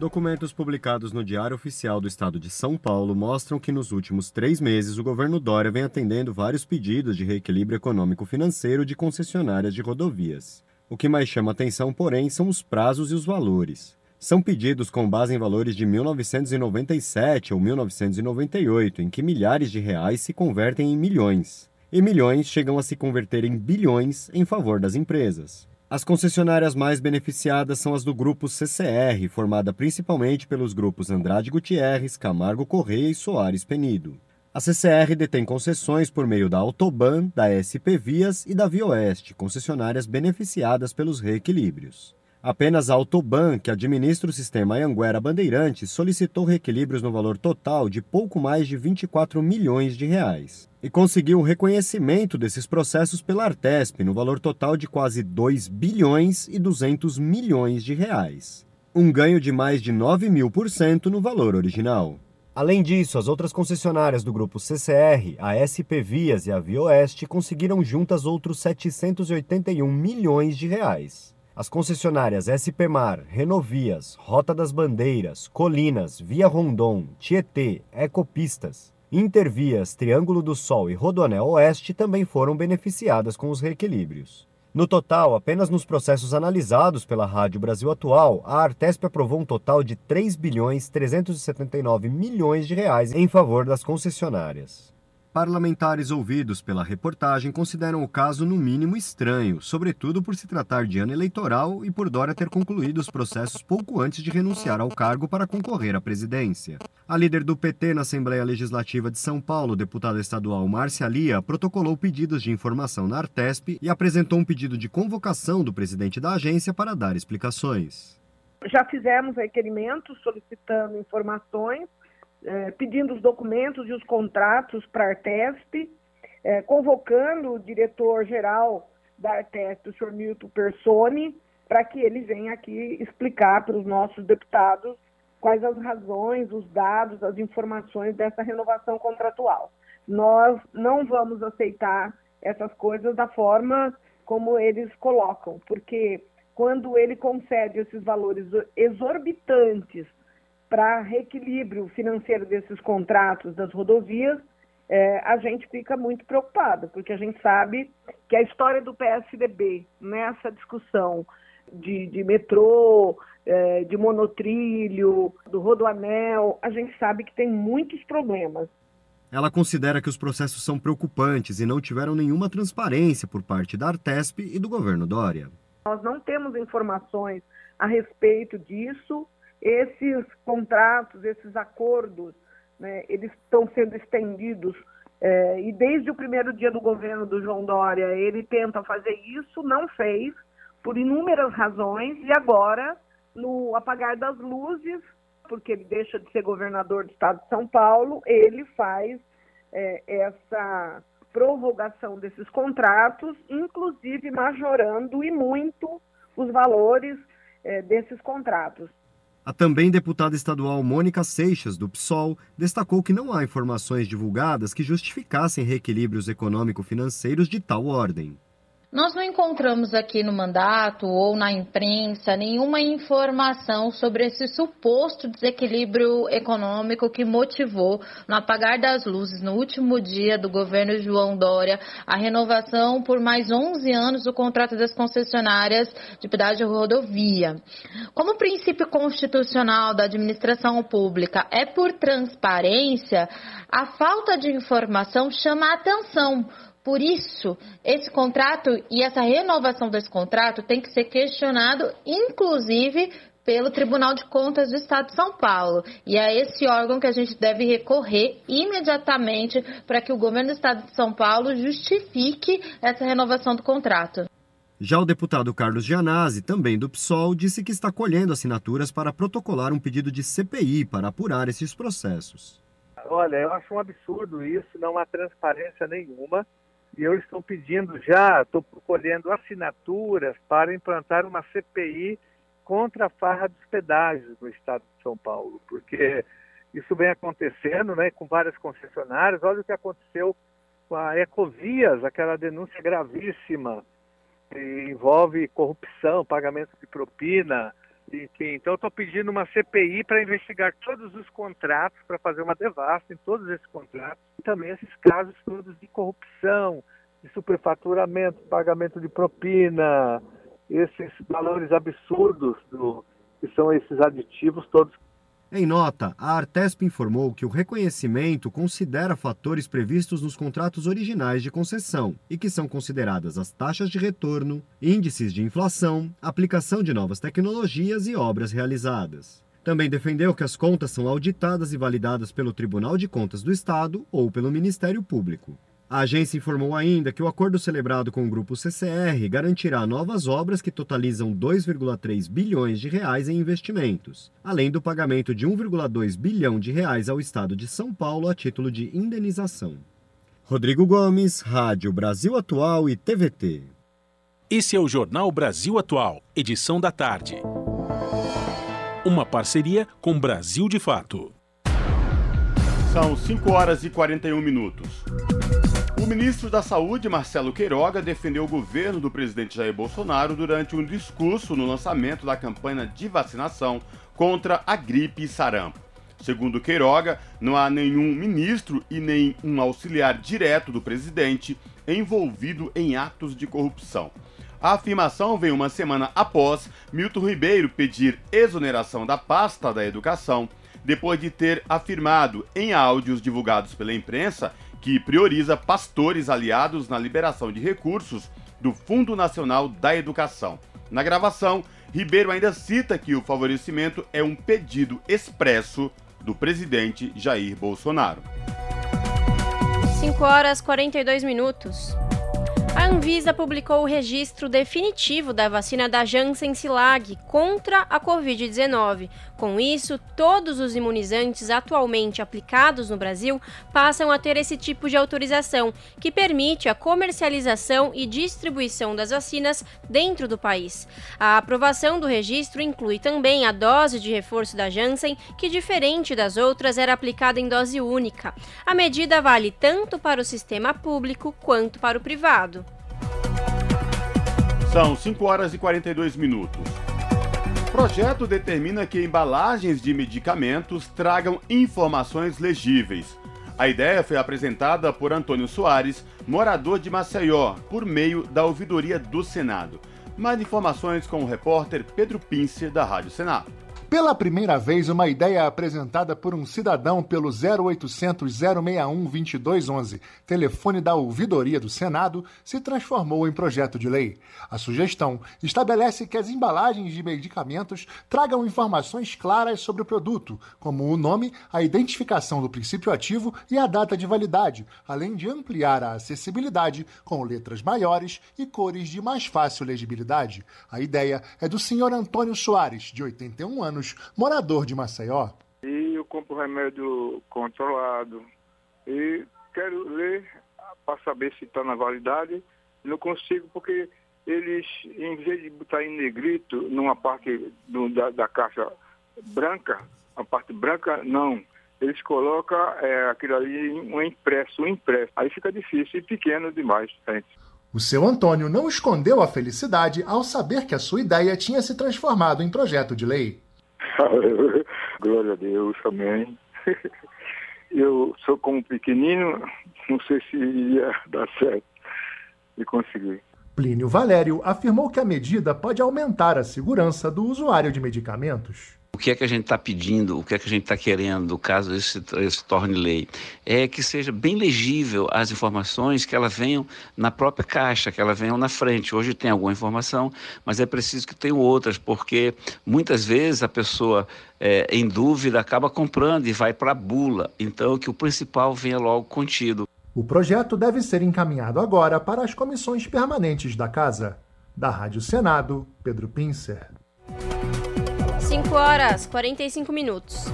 Documentos publicados no Diário Oficial do Estado de São Paulo mostram que nos últimos três meses o governo Dória vem atendendo vários pedidos de reequilíbrio econômico-financeiro de concessionárias de rodovias. O que mais chama atenção, porém, são os prazos e os valores. São pedidos com base em valores de 1997 ou 1998, em que milhares de reais se convertem em milhões. E milhões chegam a se converter em bilhões em favor das empresas. As concessionárias mais beneficiadas são as do grupo CCR, formada principalmente pelos grupos Andrade Gutierrez, Camargo Correia e Soares Penido. A CCR detém concessões por meio da Autoban, da SP Vias e da Via Oeste, concessionárias beneficiadas pelos reequilíbrios. Apenas a Autoban, que administra o sistema Anguera Bandeirantes, solicitou reequilíbrios no valor total de pouco mais de 24 milhões de reais e conseguiu o reconhecimento desses processos pela Artesp no valor total de quase 2 bilhões e 200 milhões de reais. Um ganho de mais de 9 mil por cento no valor original. Além disso, as outras concessionárias do grupo CCR, a SP Vias e a Via Oeste conseguiram juntas outros 781 milhões de reais. As concessionárias SPMar, Renovias, Rota das Bandeiras, Colinas, Via Rondon, Tietê, Ecopistas, Intervias, Triângulo do Sol e Rodoanel Oeste também foram beneficiadas com os reequilíbrios. No total, apenas nos processos analisados pela Rádio Brasil Atual, a Artesp aprovou um total de 3 bilhões 379 milhões de reais em favor das concessionárias. Parlamentares ouvidos pela reportagem consideram o caso no mínimo estranho, sobretudo por se tratar de ano eleitoral e por Dória ter concluído os processos pouco antes de renunciar ao cargo para concorrer à presidência. A líder do PT na Assembleia Legislativa de São Paulo, deputada estadual Márcia Lia, protocolou pedidos de informação na Artesp e apresentou um pedido de convocação do presidente da agência para dar explicações. Já fizemos requerimentos solicitando informações é, pedindo os documentos e os contratos para a Artesp, é, convocando o diretor-geral da Artesp, o senhor Milton Personi, para que ele venha aqui explicar para os nossos deputados quais as razões, os dados, as informações dessa renovação contratual. Nós não vamos aceitar essas coisas da forma como eles colocam, porque quando ele concede esses valores exorbitantes para reequilíbrio financeiro desses contratos das rodovias, é, a gente fica muito preocupado, porque a gente sabe que a história do PSDB nessa discussão de, de metrô, é, de monotrilho, do rodoanel, a gente sabe que tem muitos problemas. Ela considera que os processos são preocupantes e não tiveram nenhuma transparência por parte da Artesp e do governo Dória. Nós não temos informações a respeito disso esses contratos, esses acordos, né, eles estão sendo estendidos é, e desde o primeiro dia do governo do João Dória ele tenta fazer isso, não fez, por inúmeras razões, e agora, no apagar das luzes, porque ele deixa de ser governador do estado de São Paulo, ele faz é, essa prorrogação desses contratos, inclusive majorando e muito os valores é, desses contratos. A também deputada estadual Mônica Seixas, do PSOL, destacou que não há informações divulgadas que justificassem reequilíbrios econômico-financeiros de tal ordem. Nós não encontramos aqui no mandato ou na imprensa nenhuma informação sobre esse suposto desequilíbrio econômico que motivou, no apagar das luzes, no último dia do governo João Dória, a renovação por mais 11 anos do contrato das concessionárias de pedágio rodovia. Como princípio constitucional da administração pública é por transparência, a falta de informação chama a atenção por isso, esse contrato e essa renovação desse contrato tem que ser questionado, inclusive pelo Tribunal de Contas do Estado de São Paulo. E é esse órgão que a gente deve recorrer imediatamente para que o governo do Estado de São Paulo justifique essa renovação do contrato. Já o deputado Carlos Gianazzi, também do PSOL, disse que está colhendo assinaturas para protocolar um pedido de CPI para apurar esses processos. Olha, eu acho um absurdo isso, não há transparência nenhuma e eu estou pedindo já, estou colhendo assinaturas para implantar uma CPI contra a farra dos pedágios no estado de São Paulo, porque isso vem acontecendo né, com várias concessionárias. Olha o que aconteceu com a Ecovias, aquela denúncia gravíssima que envolve corrupção, pagamento de propina, enfim, então estou pedindo uma CPI para investigar todos os contratos, para fazer uma devasta em todos esses contratos, e também esses casos todos de corrupção, de superfaturamento, pagamento de propina, esses valores absurdos do, que são esses aditivos todos em nota, a Artesp informou que o reconhecimento considera fatores previstos nos contratos originais de concessão e que são consideradas as taxas de retorno, índices de inflação, aplicação de novas tecnologias e obras realizadas. Também defendeu que as contas são auditadas e validadas pelo Tribunal de Contas do Estado ou pelo Ministério Público. A agência informou ainda que o acordo celebrado com o grupo CCR garantirá novas obras que totalizam 2,3 bilhões de reais em investimentos, além do pagamento de 1,2 bilhão de reais ao estado de São Paulo a título de indenização. Rodrigo Gomes, Rádio Brasil Atual e TVT. Esse é o Jornal Brasil Atual, edição da tarde. Uma parceria com Brasil de Fato. São 5 horas e 41 minutos. Ministro da Saúde, Marcelo Queiroga, defendeu o governo do presidente Jair Bolsonaro durante um discurso no lançamento da campanha de vacinação contra a gripe e sarampo. Segundo Queiroga, não há nenhum ministro e nem um auxiliar direto do presidente envolvido em atos de corrupção. A afirmação vem uma semana após Milton Ribeiro pedir exoneração da pasta da educação, depois de ter afirmado em áudios divulgados pela imprensa que prioriza pastores aliados na liberação de recursos do Fundo Nacional da Educação. Na gravação, Ribeiro ainda cita que o favorecimento é um pedido expresso do presidente Jair Bolsonaro. 5 horas 42 minutos. A Anvisa publicou o registro definitivo da vacina da Janssen Silag contra a Covid-19. Com isso, todos os imunizantes atualmente aplicados no Brasil passam a ter esse tipo de autorização, que permite a comercialização e distribuição das vacinas dentro do país. A aprovação do registro inclui também a dose de reforço da Janssen, que, diferente das outras, era aplicada em dose única. A medida vale tanto para o sistema público quanto para o privado. São 5 horas e 42 minutos. Projeto determina que embalagens de medicamentos tragam informações legíveis. A ideia foi apresentada por Antônio Soares, morador de Maceió, por meio da ouvidoria do Senado. Mais informações com o repórter Pedro Pince, da Rádio Senado. Pela primeira vez, uma ideia apresentada por um cidadão pelo 0800 061 2211, telefone da ouvidoria do Senado, se transformou em projeto de lei. A sugestão estabelece que as embalagens de medicamentos tragam informações claras sobre o produto, como o nome, a identificação do princípio ativo e a data de validade, além de ampliar a acessibilidade com letras maiores e cores de mais fácil legibilidade. A ideia é do senhor Antônio Soares, de 81 anos anos, morador de Maceió. E eu compro remédio controlado. E quero ler para saber se está na validade. Não consigo porque eles, em vez de botar em negrito numa parte do, da, da, caixa branca, a parte branca, não. Eles colocam é, aquilo ali um impresso, um impresso. Aí fica difícil e pequeno demais, gente. O seu Antônio não escondeu a felicidade ao saber que a sua ideia tinha se transformado em projeto de lei. Glória a Deus, amém. Eu sou como pequenino, não sei se ia dar certo de conseguir. Plínio Valério afirmou que a medida pode aumentar a segurança do usuário de medicamentos. Que é que a gente está pedindo, o que é que a gente está querendo, caso esse, esse torne lei, é que seja bem legível as informações, que elas venham na própria caixa, que elas venham na frente. Hoje tem alguma informação, mas é preciso que tenham outras, porque muitas vezes a pessoa é, em dúvida acaba comprando e vai para a bula. Então, que o principal venha logo contido. O projeto deve ser encaminhado agora para as comissões permanentes da Casa. Da Rádio Senado, Pedro Pincer. 5 horas 45 minutos.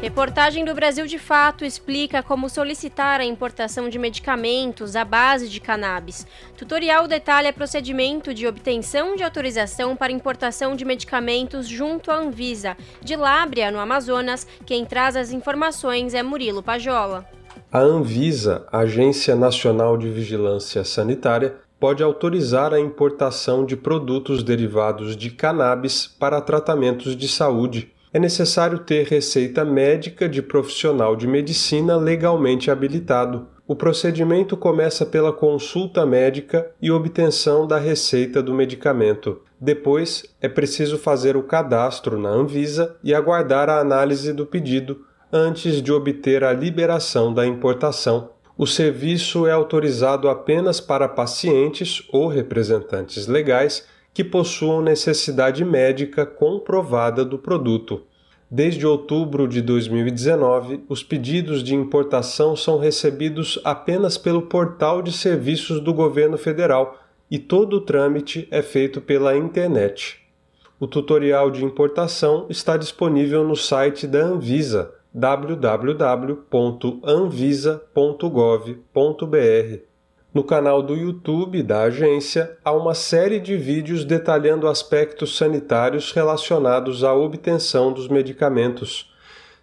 Reportagem do Brasil de Fato explica como solicitar a importação de medicamentos à base de cannabis. Tutorial detalha procedimento de obtenção de autorização para importação de medicamentos junto à Anvisa. De Lábria, no Amazonas, quem traz as informações é Murilo Pajola. A Anvisa, Agência Nacional de Vigilância Sanitária, pode autorizar a importação de produtos derivados de cannabis para tratamentos de saúde. É necessário ter receita médica de profissional de medicina legalmente habilitado. O procedimento começa pela consulta médica e obtenção da receita do medicamento. Depois, é preciso fazer o cadastro na Anvisa e aguardar a análise do pedido antes de obter a liberação da importação o serviço é autorizado apenas para pacientes ou representantes legais que possuam necessidade médica comprovada do produto. Desde outubro de 2019, os pedidos de importação são recebidos apenas pelo portal de serviços do governo federal e todo o trâmite é feito pela internet. O tutorial de importação está disponível no site da Anvisa www.anvisa.gov.br. No canal do YouTube da agência há uma série de vídeos detalhando aspectos sanitários relacionados à obtenção dos medicamentos.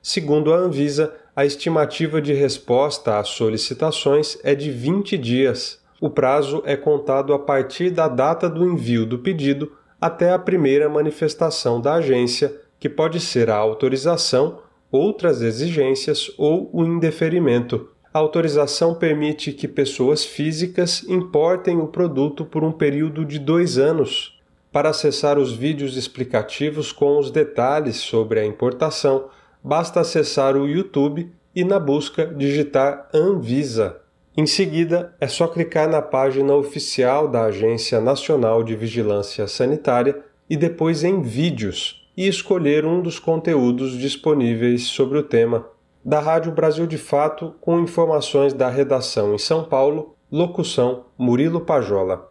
Segundo a Anvisa, a estimativa de resposta às solicitações é de 20 dias. O prazo é contado a partir da data do envio do pedido até a primeira manifestação da agência, que pode ser a autorização outras exigências ou o indeferimento. A autorização permite que pessoas físicas importem o produto por um período de dois anos. Para acessar os vídeos explicativos com os detalhes sobre a importação, basta acessar o YouTube e, na busca, digitar Anvisa. Em seguida, é só clicar na página oficial da Agência Nacional de Vigilância Sanitária e depois em Vídeos e escolher um dos conteúdos disponíveis sobre o tema. Da Rádio Brasil de Fato, com informações da redação em São Paulo, locução Murilo Pajola.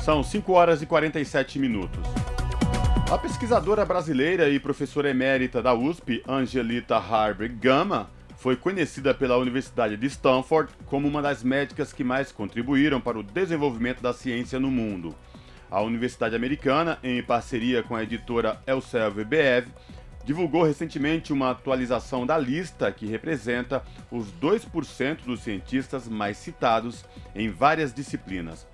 São 5 horas e 47 minutos. A pesquisadora brasileira e professora emérita da USP, Angelita Harvey Gama, foi conhecida pela Universidade de Stanford como uma das médicas que mais contribuíram para o desenvolvimento da ciência no mundo. A Universidade Americana, em parceria com a editora Elsevier BF, divulgou recentemente uma atualização da lista que representa os 2% dos cientistas mais citados em várias disciplinas.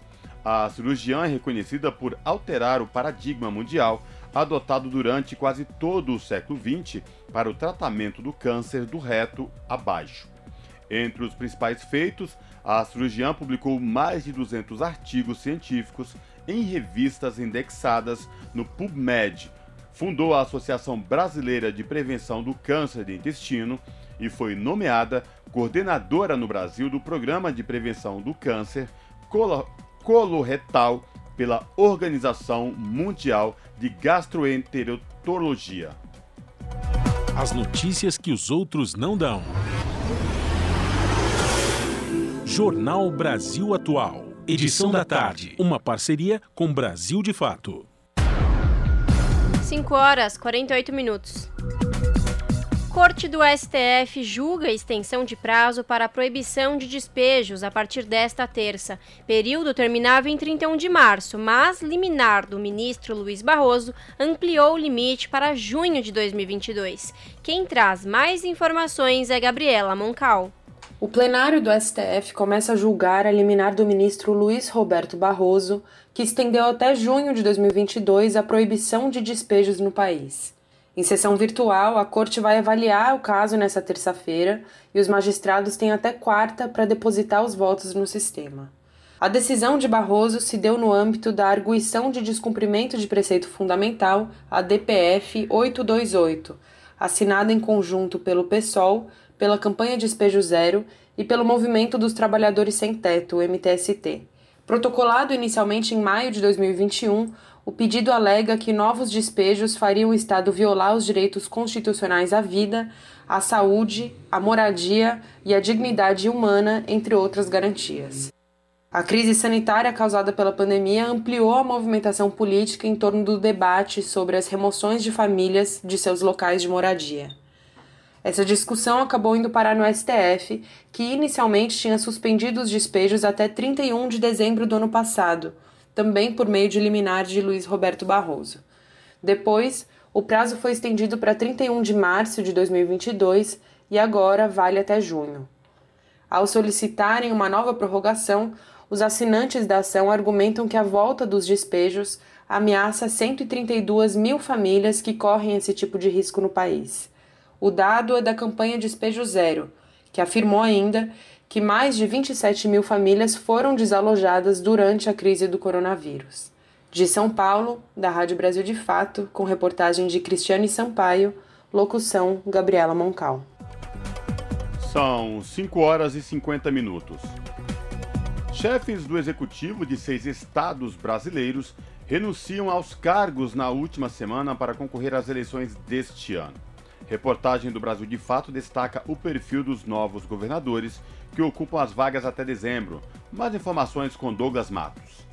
A cirurgiã é reconhecida por alterar o paradigma mundial adotado durante quase todo o século XX para o tratamento do câncer do reto abaixo. Entre os principais feitos, a cirurgiã publicou mais de 200 artigos científicos em revistas indexadas no PubMed. Fundou a Associação Brasileira de Prevenção do Câncer de Intestino e foi nomeada coordenadora no Brasil do Programa de Prevenção do Câncer Coloretal pela Organização Mundial de Gastroenterologia. As notícias que os outros não dão. Jornal Brasil Atual. Edição da tarde. Uma parceria com Brasil de Fato. 5 horas 48 minutos. Corte do STF julga extensão de prazo para a proibição de despejos a partir desta terça. Período terminava em 31 de março, mas liminar do ministro Luiz Barroso ampliou o limite para junho de 2022. Quem traz mais informações é Gabriela Moncal. O plenário do STF começa a julgar a liminar do ministro Luiz Roberto Barroso, que estendeu até junho de 2022 a proibição de despejos no país. Em sessão virtual, a corte vai avaliar o caso nesta terça-feira e os magistrados têm até quarta para depositar os votos no sistema. A decisão de Barroso se deu no âmbito da arguição de descumprimento de preceito fundamental, a DPF 828, assinada em conjunto pelo PSOL, pela campanha Despejo Zero e pelo Movimento dos Trabalhadores Sem Teto, MTST. Protocolado inicialmente em maio de 2021, o pedido alega que novos despejos fariam o Estado violar os direitos constitucionais à vida, à saúde, à moradia e à dignidade humana, entre outras garantias. A crise sanitária causada pela pandemia ampliou a movimentação política em torno do debate sobre as remoções de famílias de seus locais de moradia. Essa discussão acabou indo parar no STF, que inicialmente tinha suspendido os despejos até 31 de dezembro do ano passado, também por meio de liminar de Luiz Roberto Barroso. Depois, o prazo foi estendido para 31 de março de 2022 e agora vale até junho. Ao solicitarem uma nova prorrogação, os assinantes da ação argumentam que a volta dos despejos ameaça 132 mil famílias que correm esse tipo de risco no país. O dado é da campanha Despejo Zero, que afirmou ainda que mais de 27 mil famílias foram desalojadas durante a crise do coronavírus. De São Paulo, da Rádio Brasil de Fato, com reportagem de Cristiane Sampaio, locução Gabriela Moncal. São 5 horas e 50 minutos. Chefes do executivo de seis estados brasileiros renunciam aos cargos na última semana para concorrer às eleições deste ano. Reportagem do Brasil de Fato destaca o perfil dos novos governadores que ocupam as vagas até dezembro. Mais informações com Douglas Matos.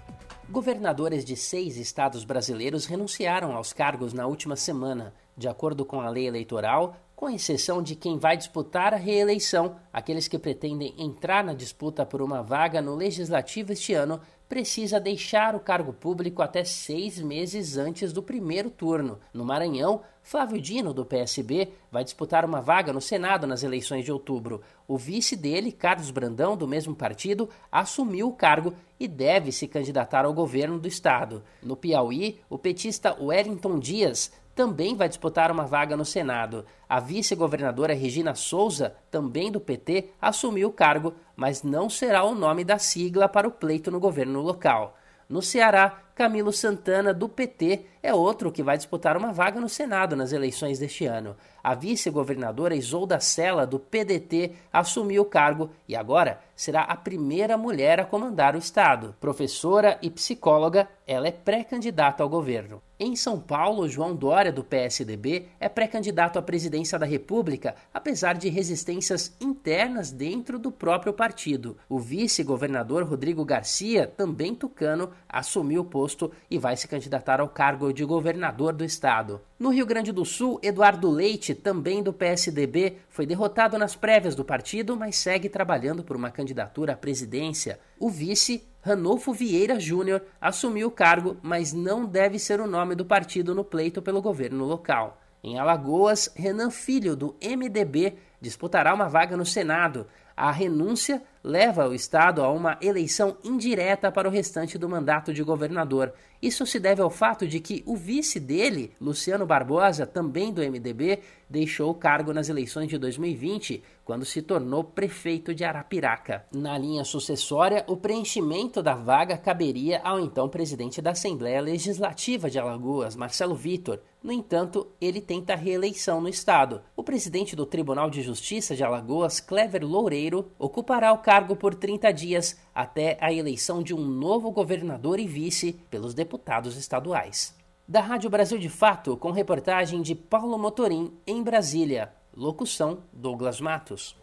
Governadores de seis estados brasileiros renunciaram aos cargos na última semana. De acordo com a lei eleitoral, com exceção de quem vai disputar a reeleição, aqueles que pretendem entrar na disputa por uma vaga no legislativo este ano precisa deixar o cargo público até seis meses antes do primeiro turno. No Maranhão, Flávio Dino, do PSB, vai disputar uma vaga no Senado nas eleições de outubro. O vice dele, Carlos Brandão, do mesmo partido, assumiu o cargo e deve se candidatar ao governo do estado. No Piauí, o petista Wellington Dias também vai disputar uma vaga no Senado. A vice-governadora Regina Souza, também do PT, assumiu o cargo, mas não será o nome da sigla para o pleito no governo local. No Ceará, Camilo Santana, do PT, é outro que vai disputar uma vaga no Senado nas eleições deste ano. A vice-governadora Isolda Sela, do PDT, assumiu o cargo e agora será a primeira mulher a comandar o Estado. Professora e psicóloga, ela é pré-candidata ao governo. Em São Paulo, João Dória, do PSDB, é pré-candidato à presidência da República, apesar de resistências internas dentro do próprio partido. O vice-governador Rodrigo Garcia, também tucano, assumiu o posto e vai se candidatar ao cargo de governador do estado. No Rio Grande do Sul, Eduardo Leite, também do PSDB, foi derrotado nas prévias do partido, mas segue trabalhando por uma candidatura à presidência. O vice, Ranolfo Vieira Júnior assumiu o cargo, mas não deve ser o nome do partido no pleito pelo governo local. Em Alagoas, Renan Filho, do MDB, disputará uma vaga no Senado. A renúncia leva o Estado a uma eleição indireta para o restante do mandato de governador. Isso se deve ao fato de que o vice dele, Luciano Barbosa, também do MDB, deixou o cargo nas eleições de 2020, quando se tornou prefeito de Arapiraca. Na linha sucessória, o preenchimento da vaga caberia ao então presidente da Assembleia Legislativa de Alagoas, Marcelo Vitor. No entanto, ele tenta reeleição no estado. O presidente do Tribunal de Justiça de Alagoas, Clever Loureiro, ocupará o cargo por 30 dias até a eleição de um novo governador e vice pelos deputados estaduais. Da Rádio Brasil de Fato, com reportagem de Paulo Motorim, em Brasília. Locução: Douglas Matos.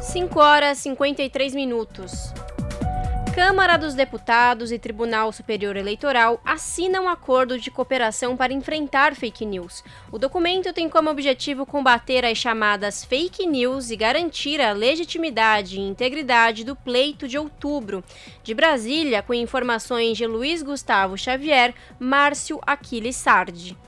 5 horas e 53 minutos. Câmara dos Deputados e Tribunal Superior Eleitoral assinam um acordo de cooperação para enfrentar fake news. O documento tem como objetivo combater as chamadas fake news e garantir a legitimidade e integridade do pleito de outubro. De Brasília, com informações de Luiz Gustavo Xavier, Márcio Aquiles Sardi.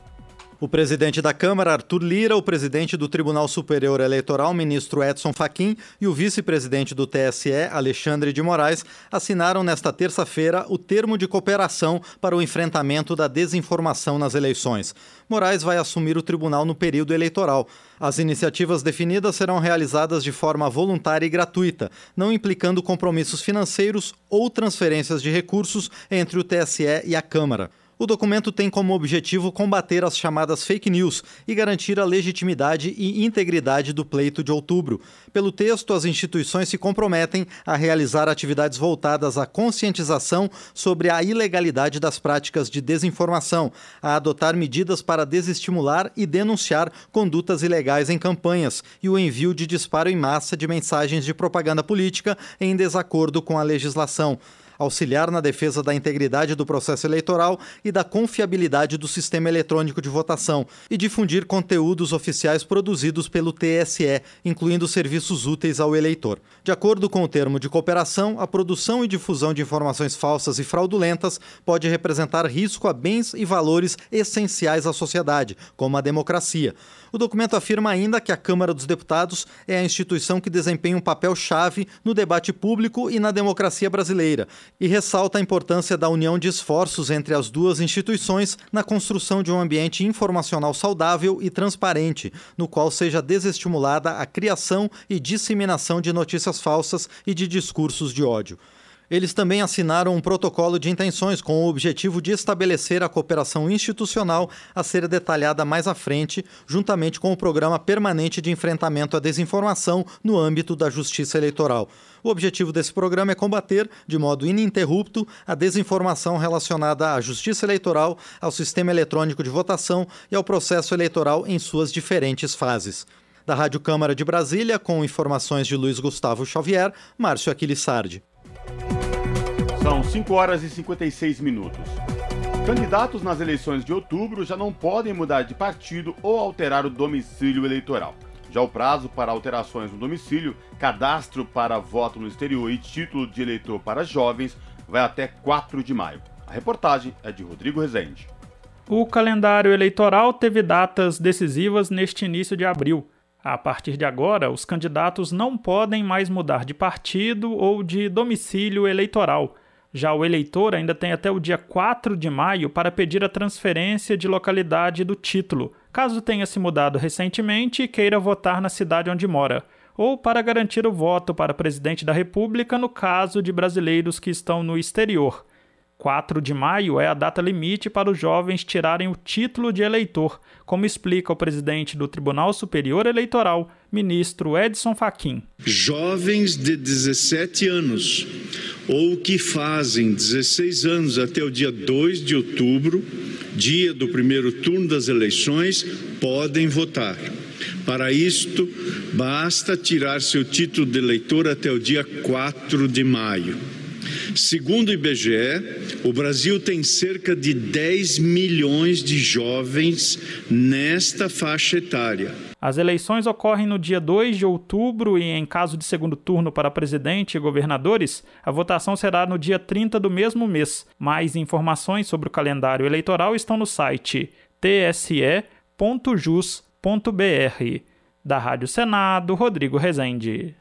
O presidente da Câmara, Arthur Lira, o presidente do Tribunal Superior Eleitoral, ministro Edson Fachin, e o vice-presidente do TSE, Alexandre de Moraes, assinaram nesta terça-feira o termo de cooperação para o enfrentamento da desinformação nas eleições. Moraes vai assumir o tribunal no período eleitoral. As iniciativas definidas serão realizadas de forma voluntária e gratuita, não implicando compromissos financeiros ou transferências de recursos entre o TSE e a Câmara. O documento tem como objetivo combater as chamadas fake news e garantir a legitimidade e integridade do pleito de outubro. Pelo texto, as instituições se comprometem a realizar atividades voltadas à conscientização sobre a ilegalidade das práticas de desinformação, a adotar medidas para desestimular e denunciar condutas ilegais em campanhas e o envio de disparo em massa de mensagens de propaganda política em desacordo com a legislação auxiliar na defesa da integridade do processo eleitoral e da confiabilidade do sistema eletrônico de votação e difundir conteúdos oficiais produzidos pelo TSE, incluindo serviços úteis ao eleitor. De acordo com o termo de cooperação, a produção e difusão de informações falsas e fraudulentas pode representar risco a bens e valores essenciais à sociedade, como a democracia. O documento afirma ainda que a Câmara dos Deputados é a instituição que desempenha um papel chave no debate público e na democracia brasileira e ressalta a importância da união de esforços entre as duas instituições na construção de um ambiente informacional saudável e transparente, no qual seja desestimulada a criação e disseminação de notícias falsas e de discursos de ódio. Eles também assinaram um protocolo de intenções com o objetivo de estabelecer a cooperação institucional a ser detalhada mais à frente, juntamente com o Programa Permanente de Enfrentamento à Desinformação no âmbito da Justiça Eleitoral. O objetivo desse programa é combater, de modo ininterrupto, a desinformação relacionada à justiça eleitoral, ao sistema eletrônico de votação e ao processo eleitoral em suas diferentes fases. Da Rádio Câmara de Brasília, com informações de Luiz Gustavo Xavier, Márcio Aquilissardi. São 5 horas e 56 minutos. Candidatos nas eleições de outubro já não podem mudar de partido ou alterar o domicílio eleitoral. Já o prazo para alterações no domicílio, cadastro para voto no exterior e título de eleitor para jovens vai até 4 de maio. A reportagem é de Rodrigo Rezende. O calendário eleitoral teve datas decisivas neste início de abril. A partir de agora, os candidatos não podem mais mudar de partido ou de domicílio eleitoral. Já o eleitor ainda tem até o dia 4 de maio para pedir a transferência de localidade do título, caso tenha se mudado recentemente e queira votar na cidade onde mora, ou para garantir o voto para presidente da República no caso de brasileiros que estão no exterior. 4 de maio é a data limite para os jovens tirarem o título de eleitor, como explica o presidente do Tribunal Superior Eleitoral, ministro Edson Fachin. Jovens de 17 anos ou que fazem 16 anos até o dia 2 de outubro, dia do primeiro turno das eleições, podem votar. Para isto, basta tirar seu título de eleitor até o dia 4 de maio. Segundo o IBGE, o Brasil tem cerca de 10 milhões de jovens nesta faixa etária. As eleições ocorrem no dia 2 de outubro e, em caso de segundo turno para presidente e governadores, a votação será no dia 30 do mesmo mês. Mais informações sobre o calendário eleitoral estão no site tse.jus.br. Da Rádio Senado, Rodrigo Rezende.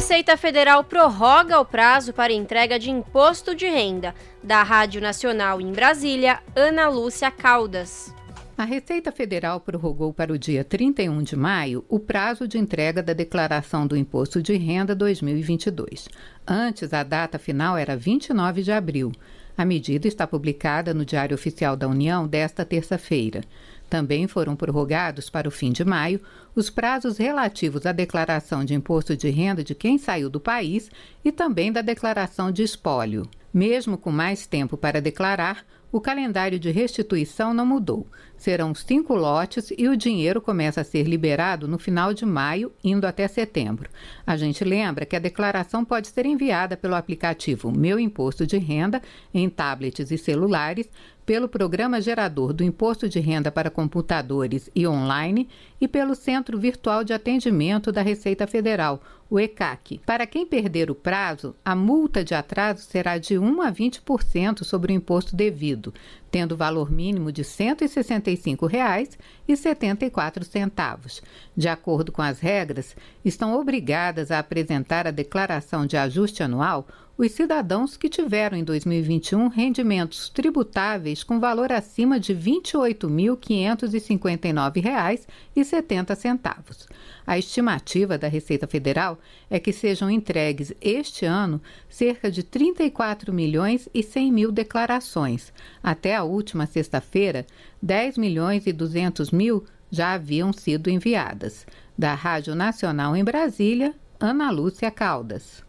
Receita Federal prorroga o prazo para entrega de imposto de renda. Da Rádio Nacional em Brasília, Ana Lúcia Caldas. A Receita Federal prorrogou para o dia 31 de maio o prazo de entrega da declaração do Imposto de Renda 2022. Antes, a data final era 29 de abril. A medida está publicada no Diário Oficial da União desta terça-feira. Também foram prorrogados para o fim de maio os prazos relativos à declaração de imposto de renda de quem saiu do país e também da declaração de espólio. Mesmo com mais tempo para declarar, o calendário de restituição não mudou. Serão cinco lotes e o dinheiro começa a ser liberado no final de maio, indo até setembro. A gente lembra que a declaração pode ser enviada pelo aplicativo Meu Imposto de Renda em tablets e celulares, pelo Programa Gerador do Imposto de Renda para Computadores e Online e pelo Centro Virtual de Atendimento da Receita Federal, o ECAC. Para quem perder o prazo, a multa de atraso será de 1 a 20% sobre o imposto devido, tendo valor mínimo de R$ 165,74. De acordo com as regras, estão obrigadas a apresentar a declaração de ajuste anual os cidadãos que tiveram em 2021 rendimentos tributáveis com valor acima de R$ 28.559,70. A estimativa da Receita Federal é que sejam entregues este ano cerca de 34 milhões e 100 mil declarações. Até a última sexta-feira, 10 milhões e 200 mil já haviam sido enviadas. Da Rádio Nacional em Brasília, Ana Lúcia Caldas.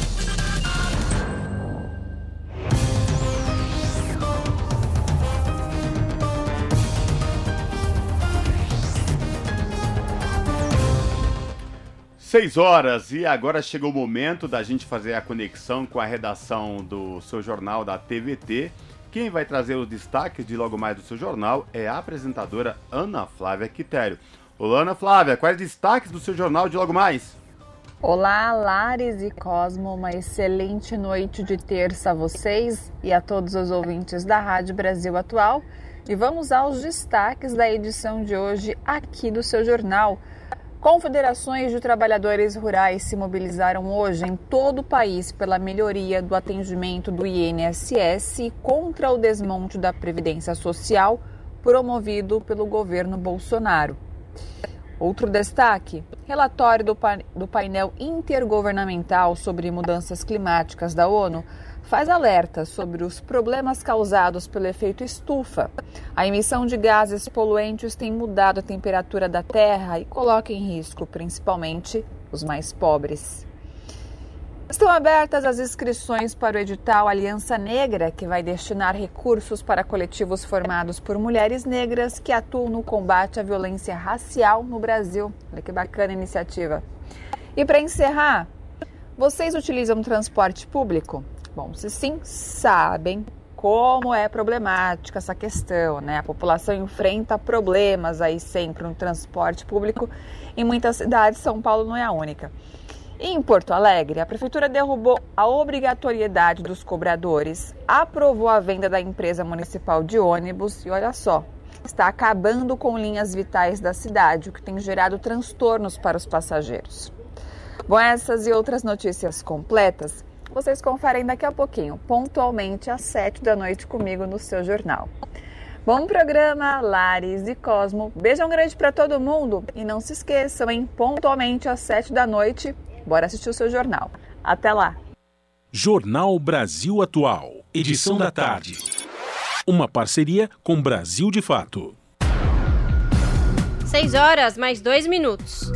Seis horas e agora chegou o momento da gente fazer a conexão com a redação do seu jornal da TVT. Quem vai trazer os destaques de logo mais do seu jornal é a apresentadora Ana Flávia Quitério. Olá, Ana Flávia, quais destaques do seu jornal de logo mais? Olá, Lares e Cosmo, uma excelente noite de terça a vocês e a todos os ouvintes da Rádio Brasil Atual. E vamos aos destaques da edição de hoje aqui do seu jornal. Confederações de trabalhadores rurais se mobilizaram hoje em todo o país pela melhoria do atendimento do INSS contra o desmonte da Previdência Social promovido pelo governo Bolsonaro. Outro destaque: relatório do, painel intergovernamental sobre mudanças climáticas da ONU faz alerta sobre os problemas causados pelo efeito estufa. A emissão de gases poluentes tem mudado a temperatura da Terra e coloca em risco principalmente os mais pobres. Estão abertas as inscrições para o edital Aliança Negra, que vai destinar recursos para coletivos formados por mulheres negras que atuam no combate à violência racial no Brasil. Olha que bacana a iniciativa. E para encerrar, vocês utilizam transporte público? Bom, se sim, sabem como é problemática essa questão, né? A população enfrenta problemas aí sempre no transporte público em muitas cidades, São Paulo não é a única. Em Porto Alegre, a prefeitura derrubou a obrigatoriedade dos cobradores, aprovou a venda da empresa municipal de ônibus e olha só, está acabando com linhas vitais da cidade, o que tem gerado transtornos para os passageiros. Bom, essas e outras notícias completas vocês conferem daqui a pouquinho, pontualmente às 7 da noite comigo no seu jornal. Bom programa, Lares e Cosmo. Beijão grande para todo mundo e não se esqueçam, hein? Pontualmente às 7 da noite, bora assistir o seu jornal. Até lá. Jornal Brasil Atual, edição da tarde. Uma parceria com Brasil de Fato. 6 horas mais 2 minutos.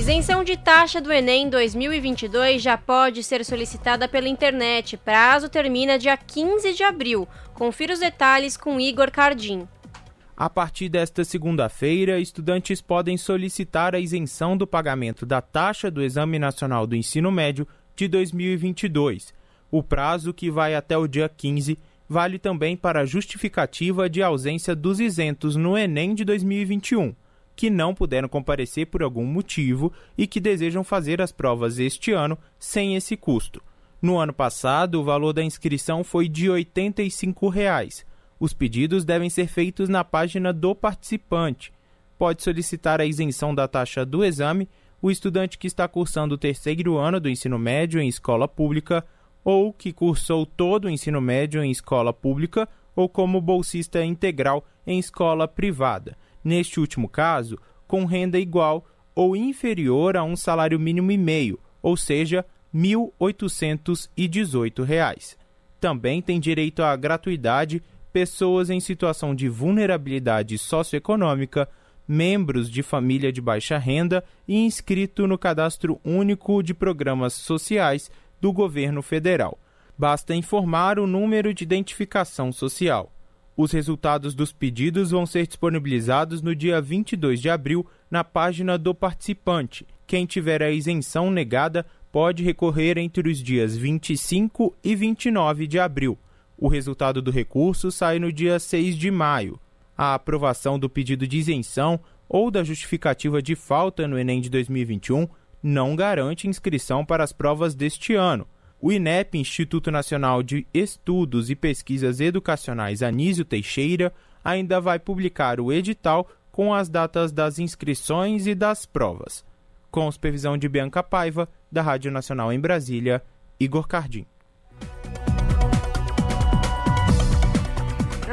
Isenção de taxa do Enem 2022 já pode ser solicitada pela internet. Prazo termina dia 15 de abril. Confira os detalhes com Igor Cardim. A partir desta segunda-feira, estudantes podem solicitar a isenção do pagamento da taxa do Exame Nacional do Ensino Médio de 2022. O prazo, que vai até o dia 15, vale também para a justificativa de ausência dos isentos no Enem de 2021 que não puderam comparecer por algum motivo e que desejam fazer as provas este ano sem esse custo. No ano passado, o valor da inscrição foi de 85 reais. Os pedidos devem ser feitos na página do participante. Pode solicitar a isenção da taxa do exame o estudante que está cursando o terceiro ano do ensino médio em escola pública ou que cursou todo o ensino médio em escola pública ou como bolsista integral em escola privada. Neste último caso, com renda igual ou inferior a um salário mínimo e meio, ou seja, R$ 1.818. Também tem direito à gratuidade pessoas em situação de vulnerabilidade socioeconômica, membros de família de baixa renda e inscrito no Cadastro Único de Programas Sociais do Governo Federal. Basta informar o número de identificação social. Os resultados dos pedidos vão ser disponibilizados no dia 22 de abril na página do participante. Quem tiver a isenção negada pode recorrer entre os dias 25 e 29 de abril. O resultado do recurso sai no dia 6 de maio. A aprovação do pedido de isenção ou da justificativa de falta no Enem de 2021 não garante inscrição para as provas deste ano. O INEP, Instituto Nacional de Estudos e Pesquisas Educacionais Anísio Teixeira, ainda vai publicar o edital com as datas das inscrições e das provas. Com supervisão de Bianca Paiva, da Rádio Nacional em Brasília, Igor Cardim.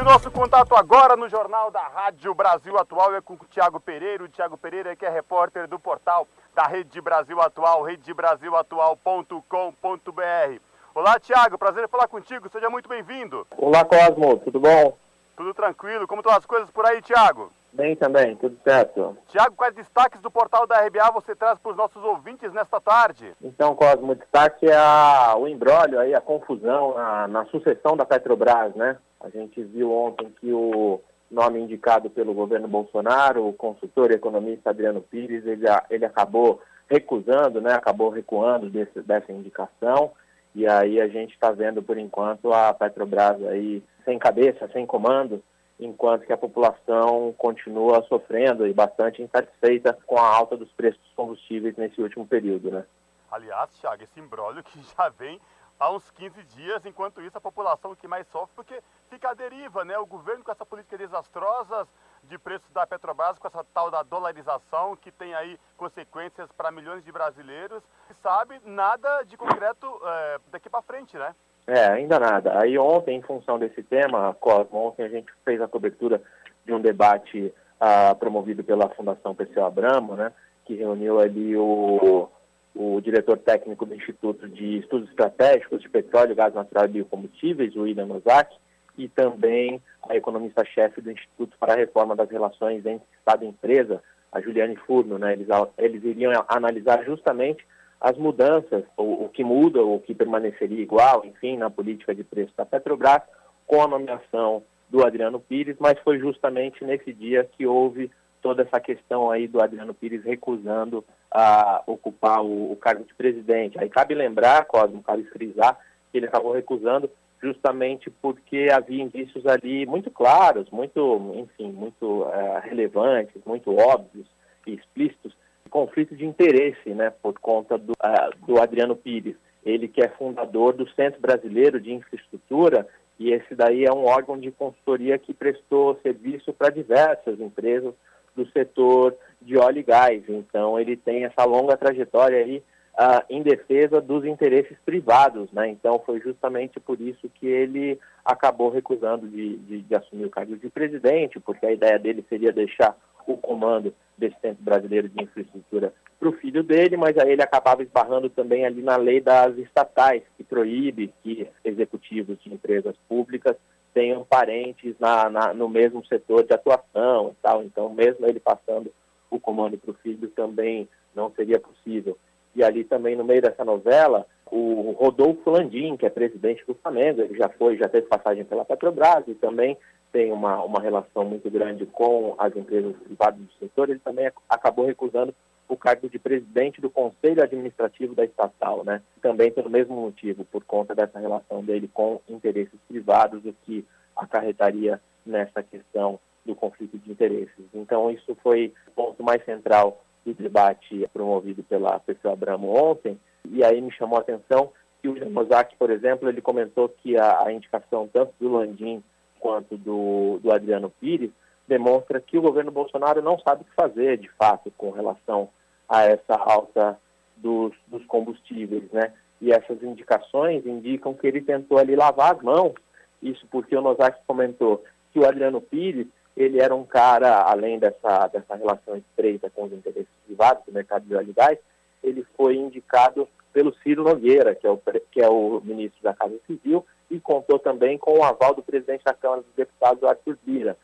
Nosso contato agora no Jornal da Rádio Brasil Atual é com o Tiago Pereira. O Tiago Pereira que é repórter do portal da Rede Brasil Atual, redebrasilatual.com.br. Olá, Tiago, prazer em falar contigo, seja muito bem-vindo. Olá, Cosmo, tudo bom? Tudo tranquilo, como estão as coisas por aí, Tiago? Bem também, tudo certo. Tiago, quais destaques do portal da RBA você traz para os nossos ouvintes nesta tarde? Então, Cosmo, o destaque é a, o embrólio aí, a confusão na, na sucessão da Petrobras, né? A gente viu ontem que o nome indicado pelo governo Bolsonaro, o consultor economista Adriano Pires, ele, ele acabou recusando, né, acabou recuando desse, dessa indicação, e aí a gente está vendo, por enquanto, a Petrobras aí sem cabeça, sem comando, enquanto que a população continua sofrendo e bastante insatisfeita com a alta dos preços dos combustíveis nesse último período, né. Aliás, Thiago, esse imbróglio que já vem há uns 15 dias, enquanto isso a população que mais sofre, porque fica à deriva, né? O governo com essa política desastrosa de preços da Petrobras, com essa tal da dolarização, que tem aí consequências para milhões de brasileiros, sabe nada de concreto é, daqui para frente, né? É, ainda nada. Aí ontem, em função desse tema, Cosmo, ontem a gente fez a cobertura de um debate ah, promovido pela Fundação Perseu Abramo, né? Que reuniu ali o o diretor técnico do Instituto de Estudos Estratégicos de Petróleo, Gás Natural e Biocombustíveis, o William Ozaki, e também a economista-chefe do Instituto para a Reforma das Relações entre Estado e Empresa, a Juliane Furno. Né? Eles, eles iriam analisar justamente as mudanças, o, o que muda, o que permaneceria igual, enfim, na política de preço da Petrobras, com a nomeação do Adriano Pires, mas foi justamente nesse dia que houve toda essa questão aí do Adriano Pires recusando a ocupar o, o, cargo de presidente. Aí cabe lembrar, Cosmo, cabe frisar, que ele acabou recusando justamente porque havia indícios ali muito claros, muito, enfim, muito uh, relevantes, muito óbvios e explícitos, conflito de interesse, né, por conta do, uh, do Adriano Pires. Ele que é fundador do Centro Brasileiro de Infraestrutura e esse daí é um órgão de consultoria que prestou serviço para diversas empresas do setor de óleo e gás. Então, ele tem essa longa trajetória aí uh, em defesa dos interesses privados, né? Então, foi justamente por isso que ele acabou recusando de, de, de assumir o cargo de presidente, porque a ideia dele seria deixar o comando desse Centro Brasileiro de Infraestrutura para o filho dele, mas aí ele acabava esbarrando também ali na lei das estatais, que proíbe que executivos de empresas públicas tenham parentes na, na, no mesmo setor de atuação e tal. Então, mesmo ele passando o comando para o filho, também não seria possível. E ali também, no meio dessa novela, o Rodolfo Landim, que é presidente do Flamengo, ele já foi, já teve passagem pela Petrobras e também tem uma, uma relação muito grande com as empresas privadas do setor, ele também acabou recusando o cargo de presidente do Conselho Administrativo da estatal, né? Também pelo mesmo motivo, por conta dessa relação dele com interesses privados, o que acarretaria nessa questão do conflito de interesses. Então, isso foi o ponto mais central do debate promovido pela pessoa Abramo ontem, e aí me chamou a atenção que o Mozart, por exemplo, ele comentou que a, a indicação tanto do Landim quanto do, do Adriano Pires demonstra que o governo Bolsonaro não sabe o que fazer, de fato, com relação a essa alta dos, dos combustíveis, né? E essas indicações indicam que ele tentou ali lavar as mãos. Isso porque o Nozak comentou que o Adriano Pires, ele era um cara, além dessa, dessa relação estreita com os interesses privados do mercado de óleo e gás, ele foi indicado pelo Ciro Nogueira, que é, o, que é o ministro da Casa Civil, e contou também com o aval do presidente da Câmara dos Deputados, Arthur Lira.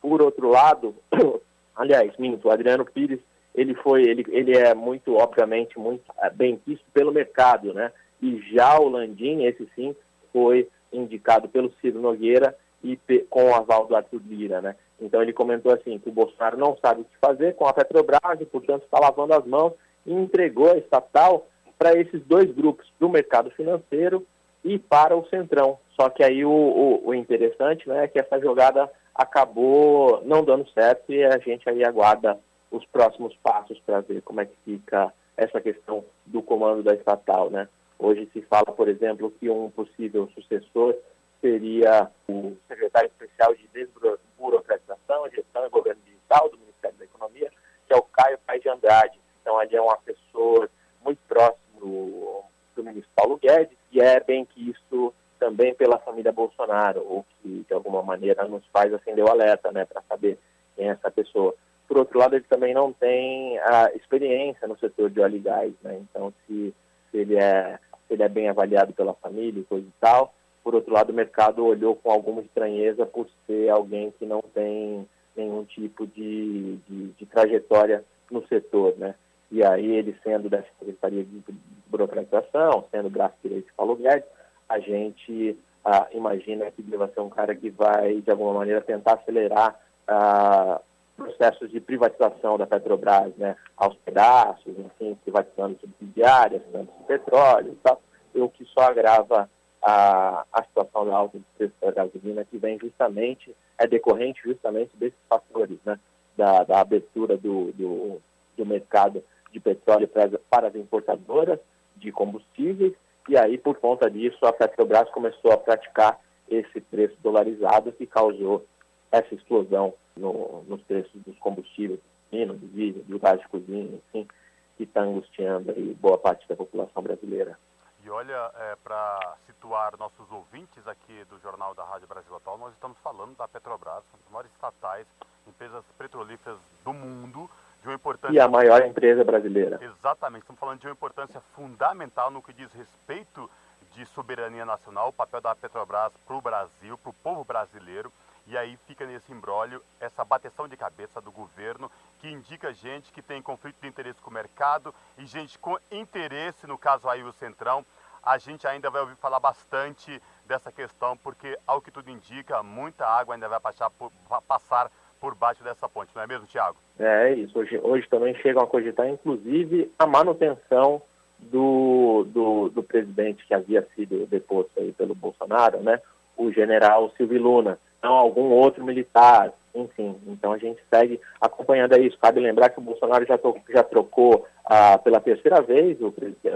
Por outro lado, aliás, minto, o Adriano Pires, ele foi, ele, ele é muito, obviamente, muito é, bem visto pelo mercado, né? E já o Landim, esse sim, foi indicado pelo Ciro Nogueira e com o aval do Arthur Lira, né? Então ele comentou assim que o Bolsonaro não sabe o que fazer com a Petrobras e, portanto, está lavando as mãos e entregou a estatal para esses dois grupos, para o mercado financeiro e para o Centrão. Só que aí o, o, o, interessante né, é que essa jogada acabou não dando certo e a gente aí aguarda os próximos passos para ver como é que fica essa questão do comando da estatal. Né? Hoje se fala, por exemplo, que um possível sucessor seria o secretário especial de desburocratização, gestão e governo digital do Ministério da Economia, que é o Caio Pai de Andrade. Então, ali é um assessor muito próximo do, ministro Paulo Guedes, e é bem que isso também pela família Bolsonaro, o que de alguma maneira nos faz acender o alerta, né, para saber quem é essa pessoa. Por outro lado, ele também não tem a experiência no setor de óleo e gás, né, então se, se ele é se ele é bem avaliado pela família e coisa e tal. Por outro lado, o mercado olhou com alguma estranheza por ser alguém que não tem nenhum tipo de, de, de trajetória no setor, né? E aí, ele sendo dessa Secretaria de Burocratização, sendo braço direito de Paulo Guedes, a gente ah, imagina que deva ser um cara que vai, de alguma maneira, tentar acelerar ah, processos de privatização da Petrobras, né, aos pedaços, enfim, privatizando subsidiárias, de petróleo e tal, o que só agrava a, a situação da alta de preço da gasolina, que vem justamente, é decorrente justamente desses fatores, né, da, da abertura do, do, do mercado de petróleo para as importadoras de combustíveis, e aí, por conta disso, a Petrobras começou a praticar esse preço dolarizado que causou essa explosão no, nos preços dos combustíveis, do diesel, do gás de cozinha, enfim, que está angustiando aí boa parte da população brasileira. E olha, é, para situar nossos ouvintes aqui do Jornal da Rádio Brasil Atual, nós estamos falando da Petrobras, uma das maiores estatais, empresas petrolíferas do mundo, de uma importância... E a maior empresa brasileira. Exatamente, estamos falando de uma importância fundamental no que diz respeito de soberania nacional, o papel da Petrobras para o Brasil, para o povo brasileiro, e aí fica nesse embrólio essa bateção de cabeça do governo que indica gente que tem conflito de interesse com o mercado e gente com interesse, no caso aí o Centrão. A gente ainda vai ouvir falar bastante dessa questão, porque, ao que tudo indica, muita água ainda vai passar por, passar por baixo dessa ponte, não é mesmo, Tiago? É isso. Hoje, hoje também chegam a cogitar, inclusive, a manutenção do, do, do presidente que havia sido deposto aí pelo Bolsonaro, né? O general Silvio Luna, não algum outro militar, enfim. Então a gente segue acompanhando isso. Cabe lembrar que o Bolsonaro já, to, já trocou ah, pela terceira vez o,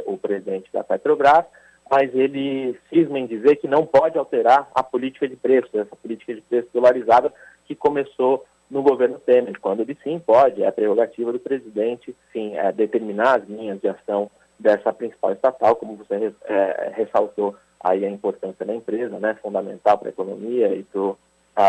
o presidente da Petrobras, mas ele cisma em dizer que não pode alterar a política de preços, essa política de preços dolarizada que começou no governo Temer, quando ele sim pode, é a prerrogativa do presidente, sim, é, determinar as linhas de ação dessa principal estatal, como você é, ressaltou aí a importância da empresa, né, fundamental para a economia e para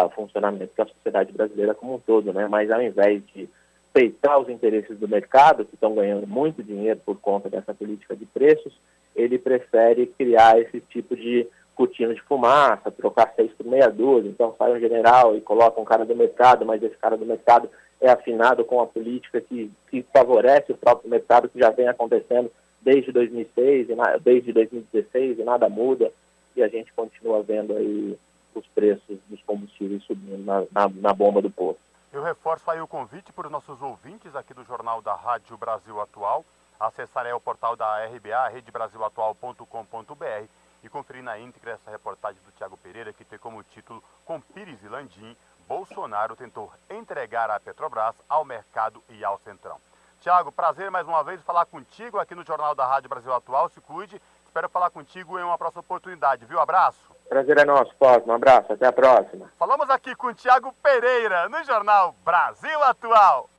o funcionamento da sociedade brasileira como um todo, né, mas ao invés de peitar os interesses do mercado, que estão ganhando muito dinheiro por conta dessa política de preços, ele prefere criar esse tipo de cortina de fumaça, trocar seis por meia dúzia, então sai um general e coloca um cara do mercado, mas esse cara do mercado é afinado com a política que, que favorece o próprio mercado, que já vem acontecendo desde 2006, e na, desde 2016 e nada muda, e a gente continua vendo aí os preços dos combustíveis subindo na, na, na bomba do posto. Eu reforço aí o convite para os nossos ouvintes aqui do Jornal da Rádio Brasil Atual, acessar o portal da RBA, redebrasilatual.com.br e conferir na íntegra essa reportagem do Tiago Pereira, que tem como título Com Pires e Landim, Bolsonaro tentou entregar a Petrobras ao mercado e ao Centrão. Tiago, prazer mais uma vez falar contigo aqui no Jornal da Rádio Brasil Atual. Se cuide. Espero falar contigo em uma próxima oportunidade, viu? Abraço. Prazer é nosso, Cosmo. Um abraço. Até a próxima. Falamos aqui com o Tiago Pereira no Jornal Brasil Atual.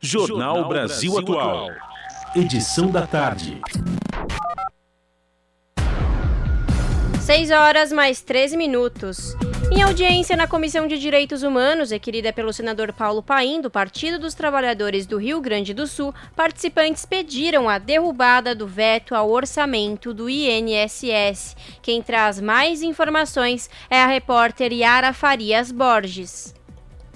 Jornal Brasil Atual. Edição da tarde. 6 horas mais 13 minutos. Em audiência na Comissão de Direitos Humanos, requerida pelo senador Paulo Paim, do Partido dos Trabalhadores do Rio Grande do Sul, participantes pediram a derrubada do veto ao orçamento do INSS. Quem traz mais informações é a repórter Yara Farias Borges.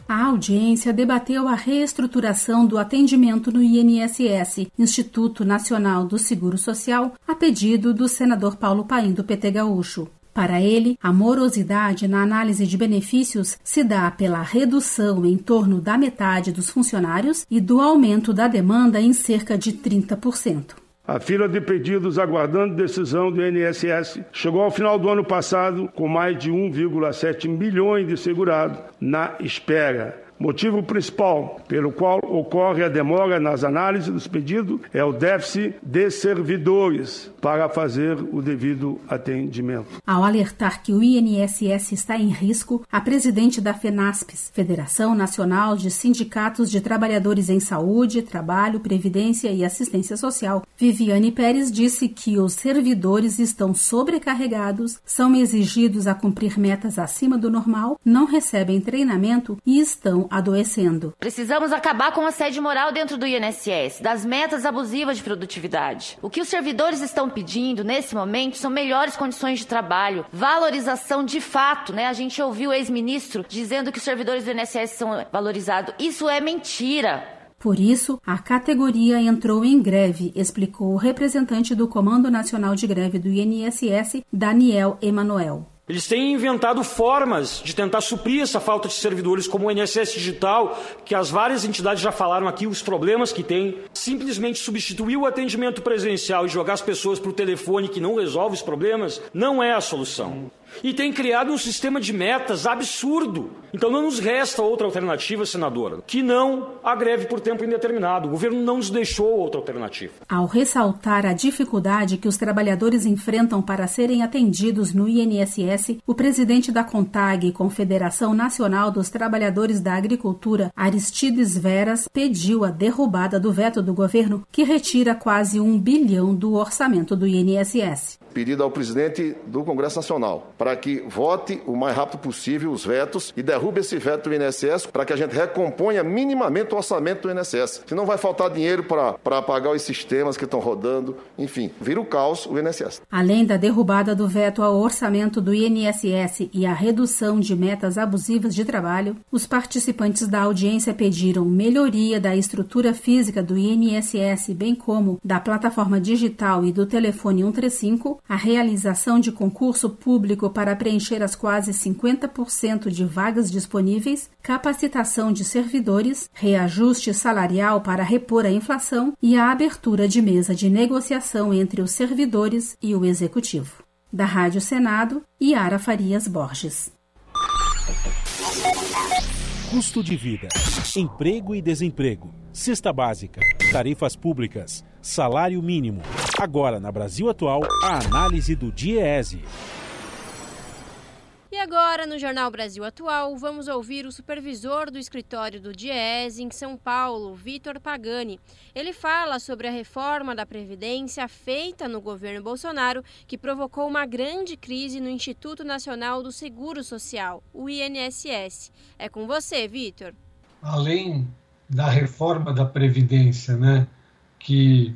A audiência debateu a reestruturação do atendimento no INSS, Instituto Nacional do Seguro Social, a pedido do senador Paulo Paim do PT Gaúcho. Para ele, a morosidade na análise de benefícios se dá pela redução em torno da metade dos funcionários e do aumento da demanda em cerca de 30%. A fila de pedidos aguardando decisão do INSS chegou ao final do ano passado com mais de 1,7 milhões de segurados na espera Motivo principal pelo qual ocorre a demora nas análises dos pedidos é o déficit de servidores para fazer o devido atendimento. Ao alertar que o INSS está em risco, a presidente da FENASPES, Federação Nacional de Sindicatos de Trabalhadores em Saúde, Trabalho, Previdência e Assistência Social, Viviane Pérez disse que os servidores estão sobrecarregados, são exigidos a cumprir metas acima do normal, não recebem treinamento e estão adoecendo. Precisamos acabar com a sede moral dentro do INSS, das metas abusivas de produtividade. O que os servidores estão pedindo nesse momento são melhores condições de trabalho, valorização de fato, né? A gente ouviu o ex-ministro dizendo que os servidores do INSS são valorizados. Isso é mentira. Por isso, a categoria entrou em greve, explicou o representante do Comando Nacional de Greve do INSS, Daniel Emanuel. Eles têm inventado formas de tentar suprir essa falta de servidores, como o INSS Digital, que as várias entidades já falaram aqui, os problemas que tem. Simplesmente substituir o atendimento presencial e jogar as pessoas para o telefone que não resolve os problemas não é a solução e tem criado um sistema de metas absurdo. Então não nos resta outra alternativa, senadora, que não a greve por tempo indeterminado. O governo não nos deixou outra alternativa. Ao ressaltar a dificuldade que os trabalhadores enfrentam para serem atendidos no INSS, o presidente da CONTAG, Confederação Nacional dos Trabalhadores da Agricultura, Aristides Veras, pediu a derrubada do veto do governo que retira quase um bilhão do orçamento do INSS pedido ao presidente do Congresso Nacional para que vote o mais rápido possível os vetos e derrube esse veto do INSS para que a gente recomponha minimamente o orçamento do INSS. Senão vai faltar dinheiro para pagar os sistemas que estão rodando, enfim, vira o caos o INSS. Além da derrubada do veto ao orçamento do INSS e a redução de metas abusivas de trabalho, os participantes da audiência pediram melhoria da estrutura física do INSS, bem como da plataforma digital e do telefone 135, a realização de concurso público para preencher as quase 50% de vagas disponíveis, capacitação de servidores, reajuste salarial para repor a inflação e a abertura de mesa de negociação entre os servidores e o executivo. Da Rádio Senado, Yara Farias Borges. Custo de vida, emprego e desemprego, cesta básica, tarifas públicas salário mínimo. Agora, na Brasil Atual, a análise do DIEESE. E agora, no Jornal Brasil Atual, vamos ouvir o supervisor do escritório do DIEESE em São Paulo, Vitor Pagani. Ele fala sobre a reforma da Previdência feita no governo Bolsonaro, que provocou uma grande crise no Instituto Nacional do Seguro Social, o INSS. É com você, Vitor. Além da reforma da Previdência, né? que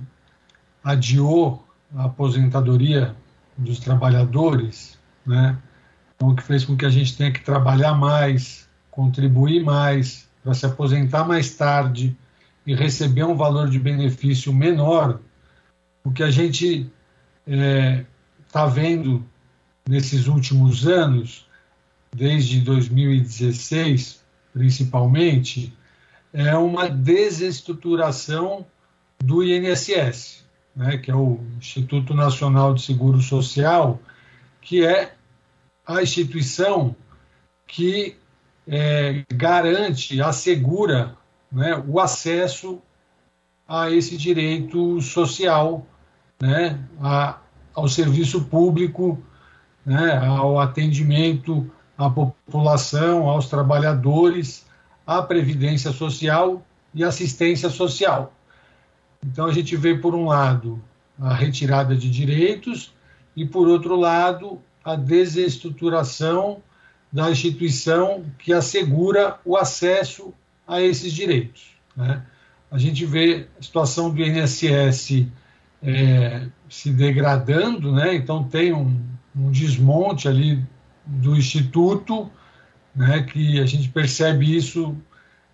adiou a aposentadoria dos trabalhadores, né? Então, que fez com que a gente tenha que trabalhar mais, contribuir mais, para se aposentar mais tarde e receber um valor de benefício menor, o que a gente está é, tá vendo nesses últimos anos, desde 2016 principalmente, é uma desestruturação do INSS, né, que é o Instituto Nacional de Seguro Social, que é a instituição que é, garante, assegura né, o acesso a esse direito social, né, a, ao serviço público, né, ao atendimento à população, aos trabalhadores, à previdência social e assistência social. Então a gente vê, por um lado, a retirada de direitos e, por outro lado, a desestruturação da instituição que assegura o acesso a esses direitos. Né? A gente vê a situação do INSS é, se degradando, né? então tem um, um desmonte ali do Instituto, né, que a gente percebe isso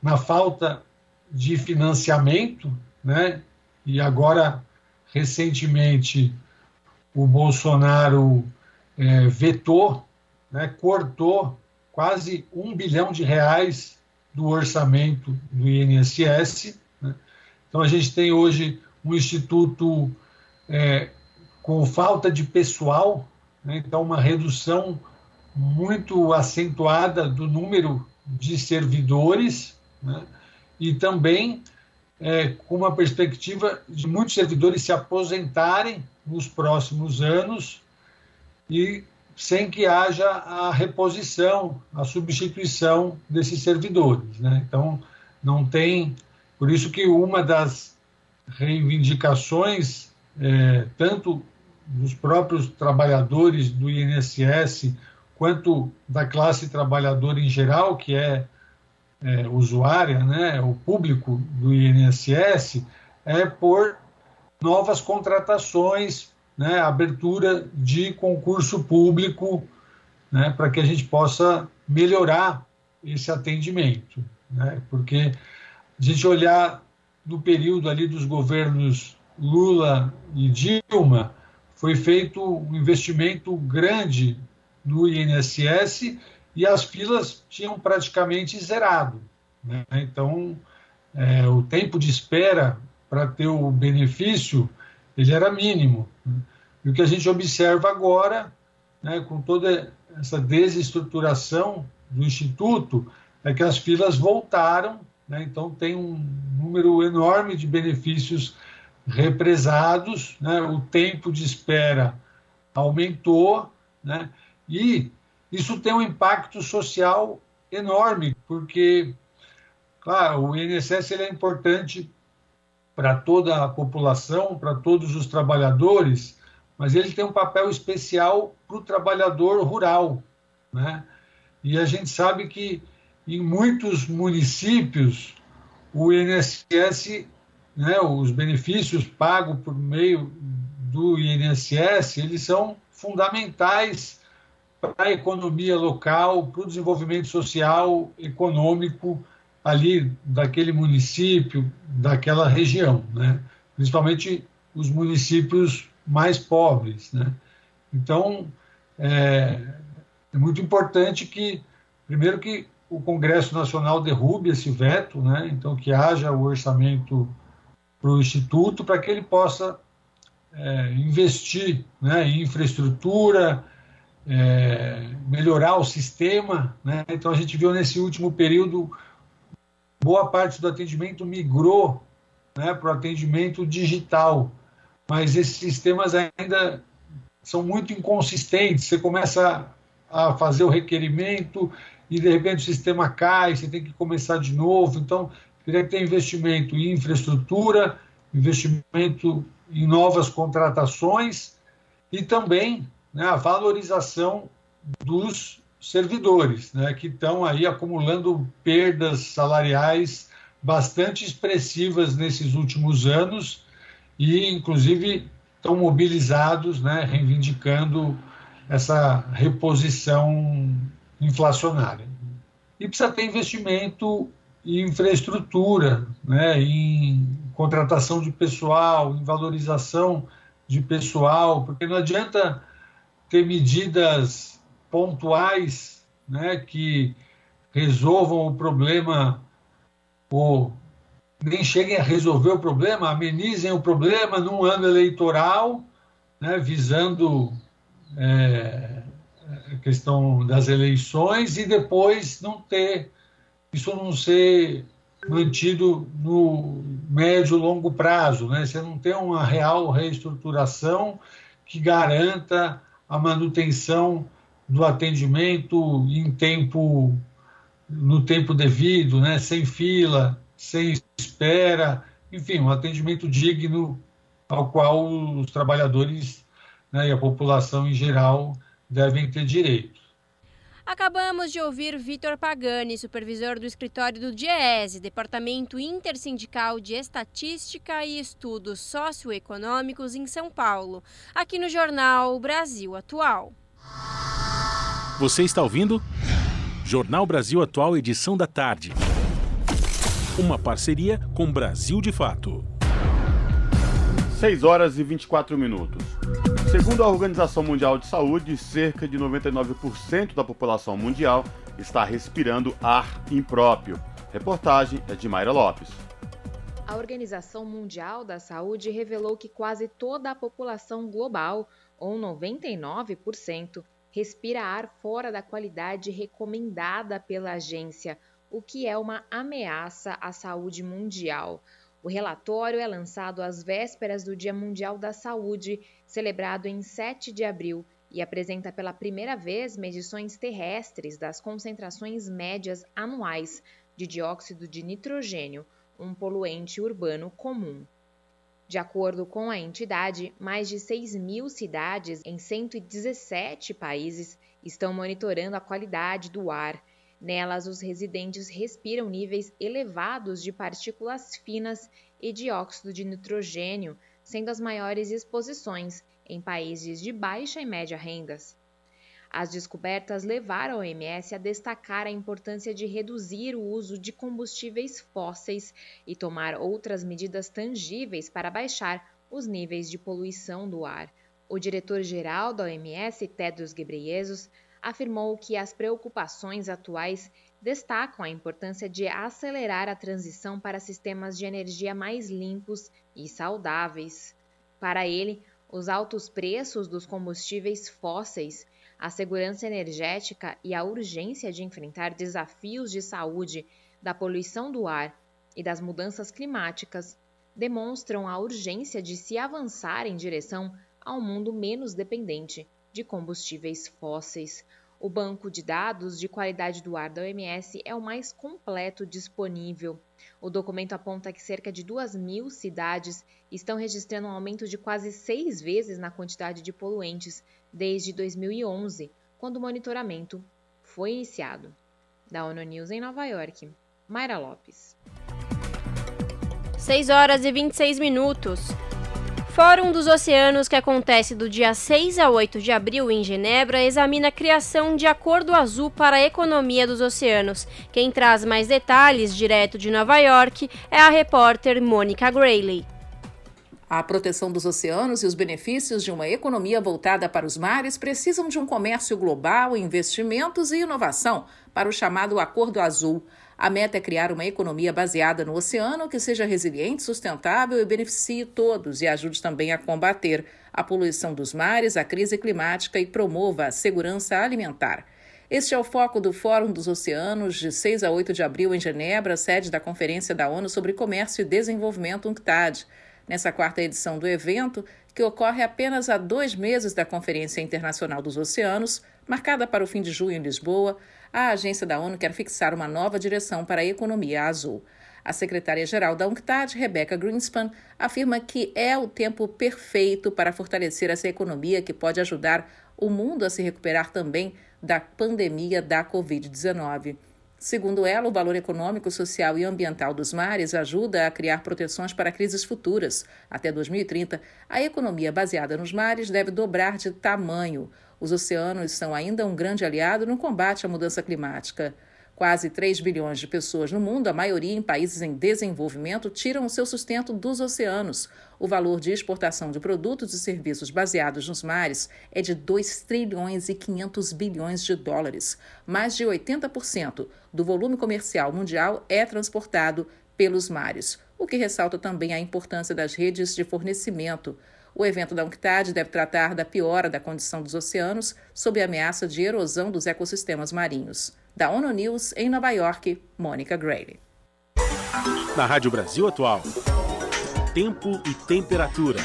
na falta de financiamento, né, e agora, recentemente, o Bolsonaro é, vetou, né, cortou quase um bilhão de reais do orçamento do INSS. Né? Então, a gente tem hoje um instituto é, com falta de pessoal, né? então, uma redução muito acentuada do número de servidores né? e também é, com uma perspectiva de muitos servidores se aposentarem nos próximos anos e sem que haja a reposição, a substituição desses servidores. Né? Então, não tem. Por isso que uma das reivindicações, é, tanto dos próprios trabalhadores do INSS, quanto da classe trabalhadora em geral, que é, é usuária, né, o público do INSS, é por novas contratações, né, abertura de concurso público, né, para que a gente possa melhorar esse atendimento, né, porque a gente olhar no período ali dos governos Lula e Dilma, foi feito um investimento grande no INSS e as filas tinham praticamente zerado. Né? Então, é, o tempo de espera para ter o benefício ele era mínimo. Né? E o que a gente observa agora, né, com toda essa desestruturação do Instituto, é que as filas voltaram, né? então tem um número enorme de benefícios represados, né? o tempo de espera aumentou, né? E isso tem um impacto social enorme, porque, claro, o INSS ele é importante para toda a população, para todos os trabalhadores, mas ele tem um papel especial para o trabalhador rural. Né? E a gente sabe que em muitos municípios o INSS, né, os benefícios pagos por meio do INSS, eles são fundamentais para a economia local, para o desenvolvimento social, econômico ali daquele município, daquela região, né? principalmente os municípios mais pobres. Né? Então, é, é, muito importante que, primeiro, que o Congresso Nacional derrube esse veto, né? então que haja o orçamento para o Instituto, para que ele possa é, investir né, em infraestrutura, é, melhorar o sistema. Né? Então, a gente viu nesse último período, boa parte do atendimento migrou né, para o atendimento digital, mas esses sistemas ainda são muito inconsistentes. Você começa a fazer o requerimento e, de repente, o sistema cai, você tem que começar de novo. Então, teria que ter investimento em infraestrutura, investimento em novas contratações e também né, a valorização dos servidores, né, que estão aí acumulando perdas salariais bastante expressivas nesses últimos anos e, inclusive, estão mobilizados, né, reivindicando essa reposição inflacionária. E precisa ter investimento em infraestrutura, né, em contratação de pessoal, em valorização de pessoal, porque não adianta ter medidas pontuais né, que resolvam o problema ou nem cheguem a resolver o problema, amenizem o problema num ano eleitoral, né, visando é, a questão das eleições e depois não ter isso não ser mantido no médio longo prazo, né? Você não tem uma real reestruturação que garanta a manutenção do atendimento em tempo no tempo devido, né, sem fila, sem espera, enfim, um atendimento digno ao qual os trabalhadores né, e a população em geral devem ter direito. Acabamos de ouvir Vitor Pagani, supervisor do escritório do DIEESE, Departamento Intersindical de Estatística e Estudos Socioeconômicos em São Paulo, aqui no jornal Brasil Atual. Você está ouvindo? Jornal Brasil Atual, edição da tarde. Uma parceria com Brasil de Fato. 6 horas e 24 minutos. Segundo a Organização Mundial de Saúde, cerca de 99% da população mundial está respirando ar impróprio. Reportagem é de Mayra Lopes. A Organização Mundial da Saúde revelou que quase toda a população global, ou 99%, respira ar fora da qualidade recomendada pela agência, o que é uma ameaça à saúde mundial. O relatório é lançado às vésperas do Dia Mundial da Saúde, celebrado em 7 de abril, e apresenta pela primeira vez medições terrestres das concentrações médias anuais de dióxido de nitrogênio, um poluente urbano comum. De acordo com a entidade, mais de 6 mil cidades em 117 países estão monitorando a qualidade do ar Nelas, os residentes respiram níveis elevados de partículas finas e dióxido de nitrogênio, sendo as maiores exposições em países de baixa e média rendas. As descobertas levaram a OMS a destacar a importância de reduzir o uso de combustíveis fósseis e tomar outras medidas tangíveis para baixar os níveis de poluição do ar. O diretor-geral da OMS, Tedros Ghebreyesus, afirmou que as preocupações atuais destacam a importância de acelerar a transição para sistemas de energia mais limpos e saudáveis. Para ele, os altos preços dos combustíveis fósseis, a segurança energética e a urgência de enfrentar desafios de saúde, da poluição do ar e das mudanças climáticas demonstram a urgência de se avançar em direção a um mundo menos dependente de combustíveis fósseis. O banco de dados de qualidade do ar da OMS é o mais completo disponível. O documento aponta que cerca de 2 mil cidades estão registrando um aumento de quase seis vezes na quantidade de poluentes desde 2011, quando o monitoramento foi iniciado. Da ONU News em Nova York, Mayra Lopes. 6 horas e 26 minutos. Fórum dos Oceanos, que acontece do dia 6 a 8 de abril em Genebra, examina a criação de acordo azul para a economia dos oceanos. Quem traz mais detalhes, direto de Nova York, é a repórter Mônica Grayley. A proteção dos oceanos e os benefícios de uma economia voltada para os mares precisam de um comércio global, investimentos e inovação para o chamado Acordo Azul. A meta é criar uma economia baseada no oceano que seja resiliente, sustentável e beneficie todos e ajude também a combater a poluição dos mares, a crise climática e promova a segurança alimentar. Este é o foco do Fórum dos Oceanos, de 6 a 8 de abril, em Genebra, sede da Conferência da ONU sobre Comércio e Desenvolvimento UNCTAD. Nessa quarta edição do evento, que ocorre apenas há dois meses da Conferência Internacional dos Oceanos, marcada para o fim de julho em Lisboa, a agência da ONU quer fixar uma nova direção para a economia azul. A secretária-geral da UNCTAD, Rebecca Greenspan, afirma que é o tempo perfeito para fortalecer essa economia que pode ajudar o mundo a se recuperar também da pandemia da Covid-19. Segundo ela, o valor econômico, social e ambiental dos mares ajuda a criar proteções para crises futuras. Até 2030, a economia baseada nos mares deve dobrar de tamanho. Os oceanos são ainda um grande aliado no combate à mudança climática. Quase 3 bilhões de pessoas no mundo, a maioria em países em desenvolvimento, tiram o seu sustento dos oceanos. O valor de exportação de produtos e serviços baseados nos mares é de 2 trilhões e 500 bilhões de dólares. Mais de 80% do volume comercial mundial é transportado pelos mares, o que ressalta também a importância das redes de fornecimento. O evento da UNCTAD deve tratar da piora da condição dos oceanos sob a ameaça de erosão dos ecossistemas marinhos. Da ONU News, em Nova York, Mônica Grayley. Na Rádio Brasil Atual, tempo e temperatura.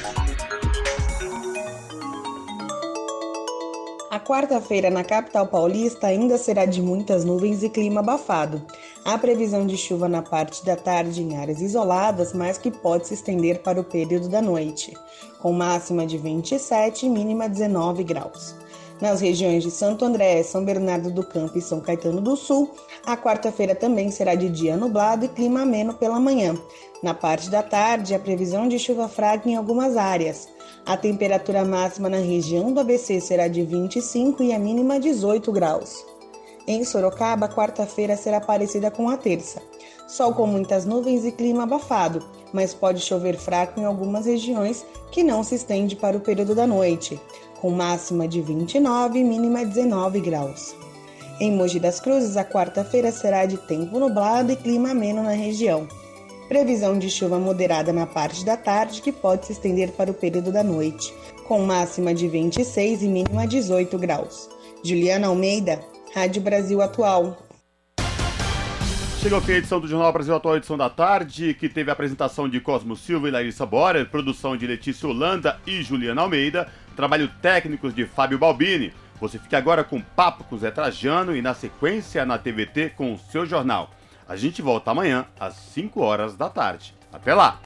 A quarta-feira na capital paulista ainda será de muitas nuvens e clima abafado. Há previsão de chuva na parte da tarde em áreas isoladas, mas que pode se estender para o período da noite, com máxima de 27 e mínima 19 graus. Nas regiões de Santo André, São Bernardo do Campo e São Caetano do Sul, a quarta-feira também será de dia nublado e clima ameno pela manhã. Na parte da tarde, a previsão de chuva fraca em algumas áreas. A temperatura máxima na região do ABC será de 25 e a mínima 18 graus. Em Sorocaba, quarta-feira será parecida com a terça. Sol com muitas nuvens e clima abafado, mas pode chover fraco em algumas regiões que não se estende para o período da noite, com máxima de 29 e mínima 19 graus. Em Mogi das Cruzes, a quarta-feira será de tempo nublado e clima ameno na região. Previsão de chuva moderada na parte da tarde que pode se estender para o período da noite, com máxima de 26 e mínima 18 graus. Juliana Almeida, Rádio Brasil Atual. Chegou aqui a edição do Jornal Brasil Atual, edição da tarde, que teve a apresentação de Cosmo Silva e Larissa Borer, produção de Letícia Holanda e Juliana Almeida, trabalho técnicos de Fábio Balbini. Você fica agora com Papo com Zé Trajano e na sequência na TVT com o seu jornal. A gente volta amanhã às 5 horas da tarde. Até lá!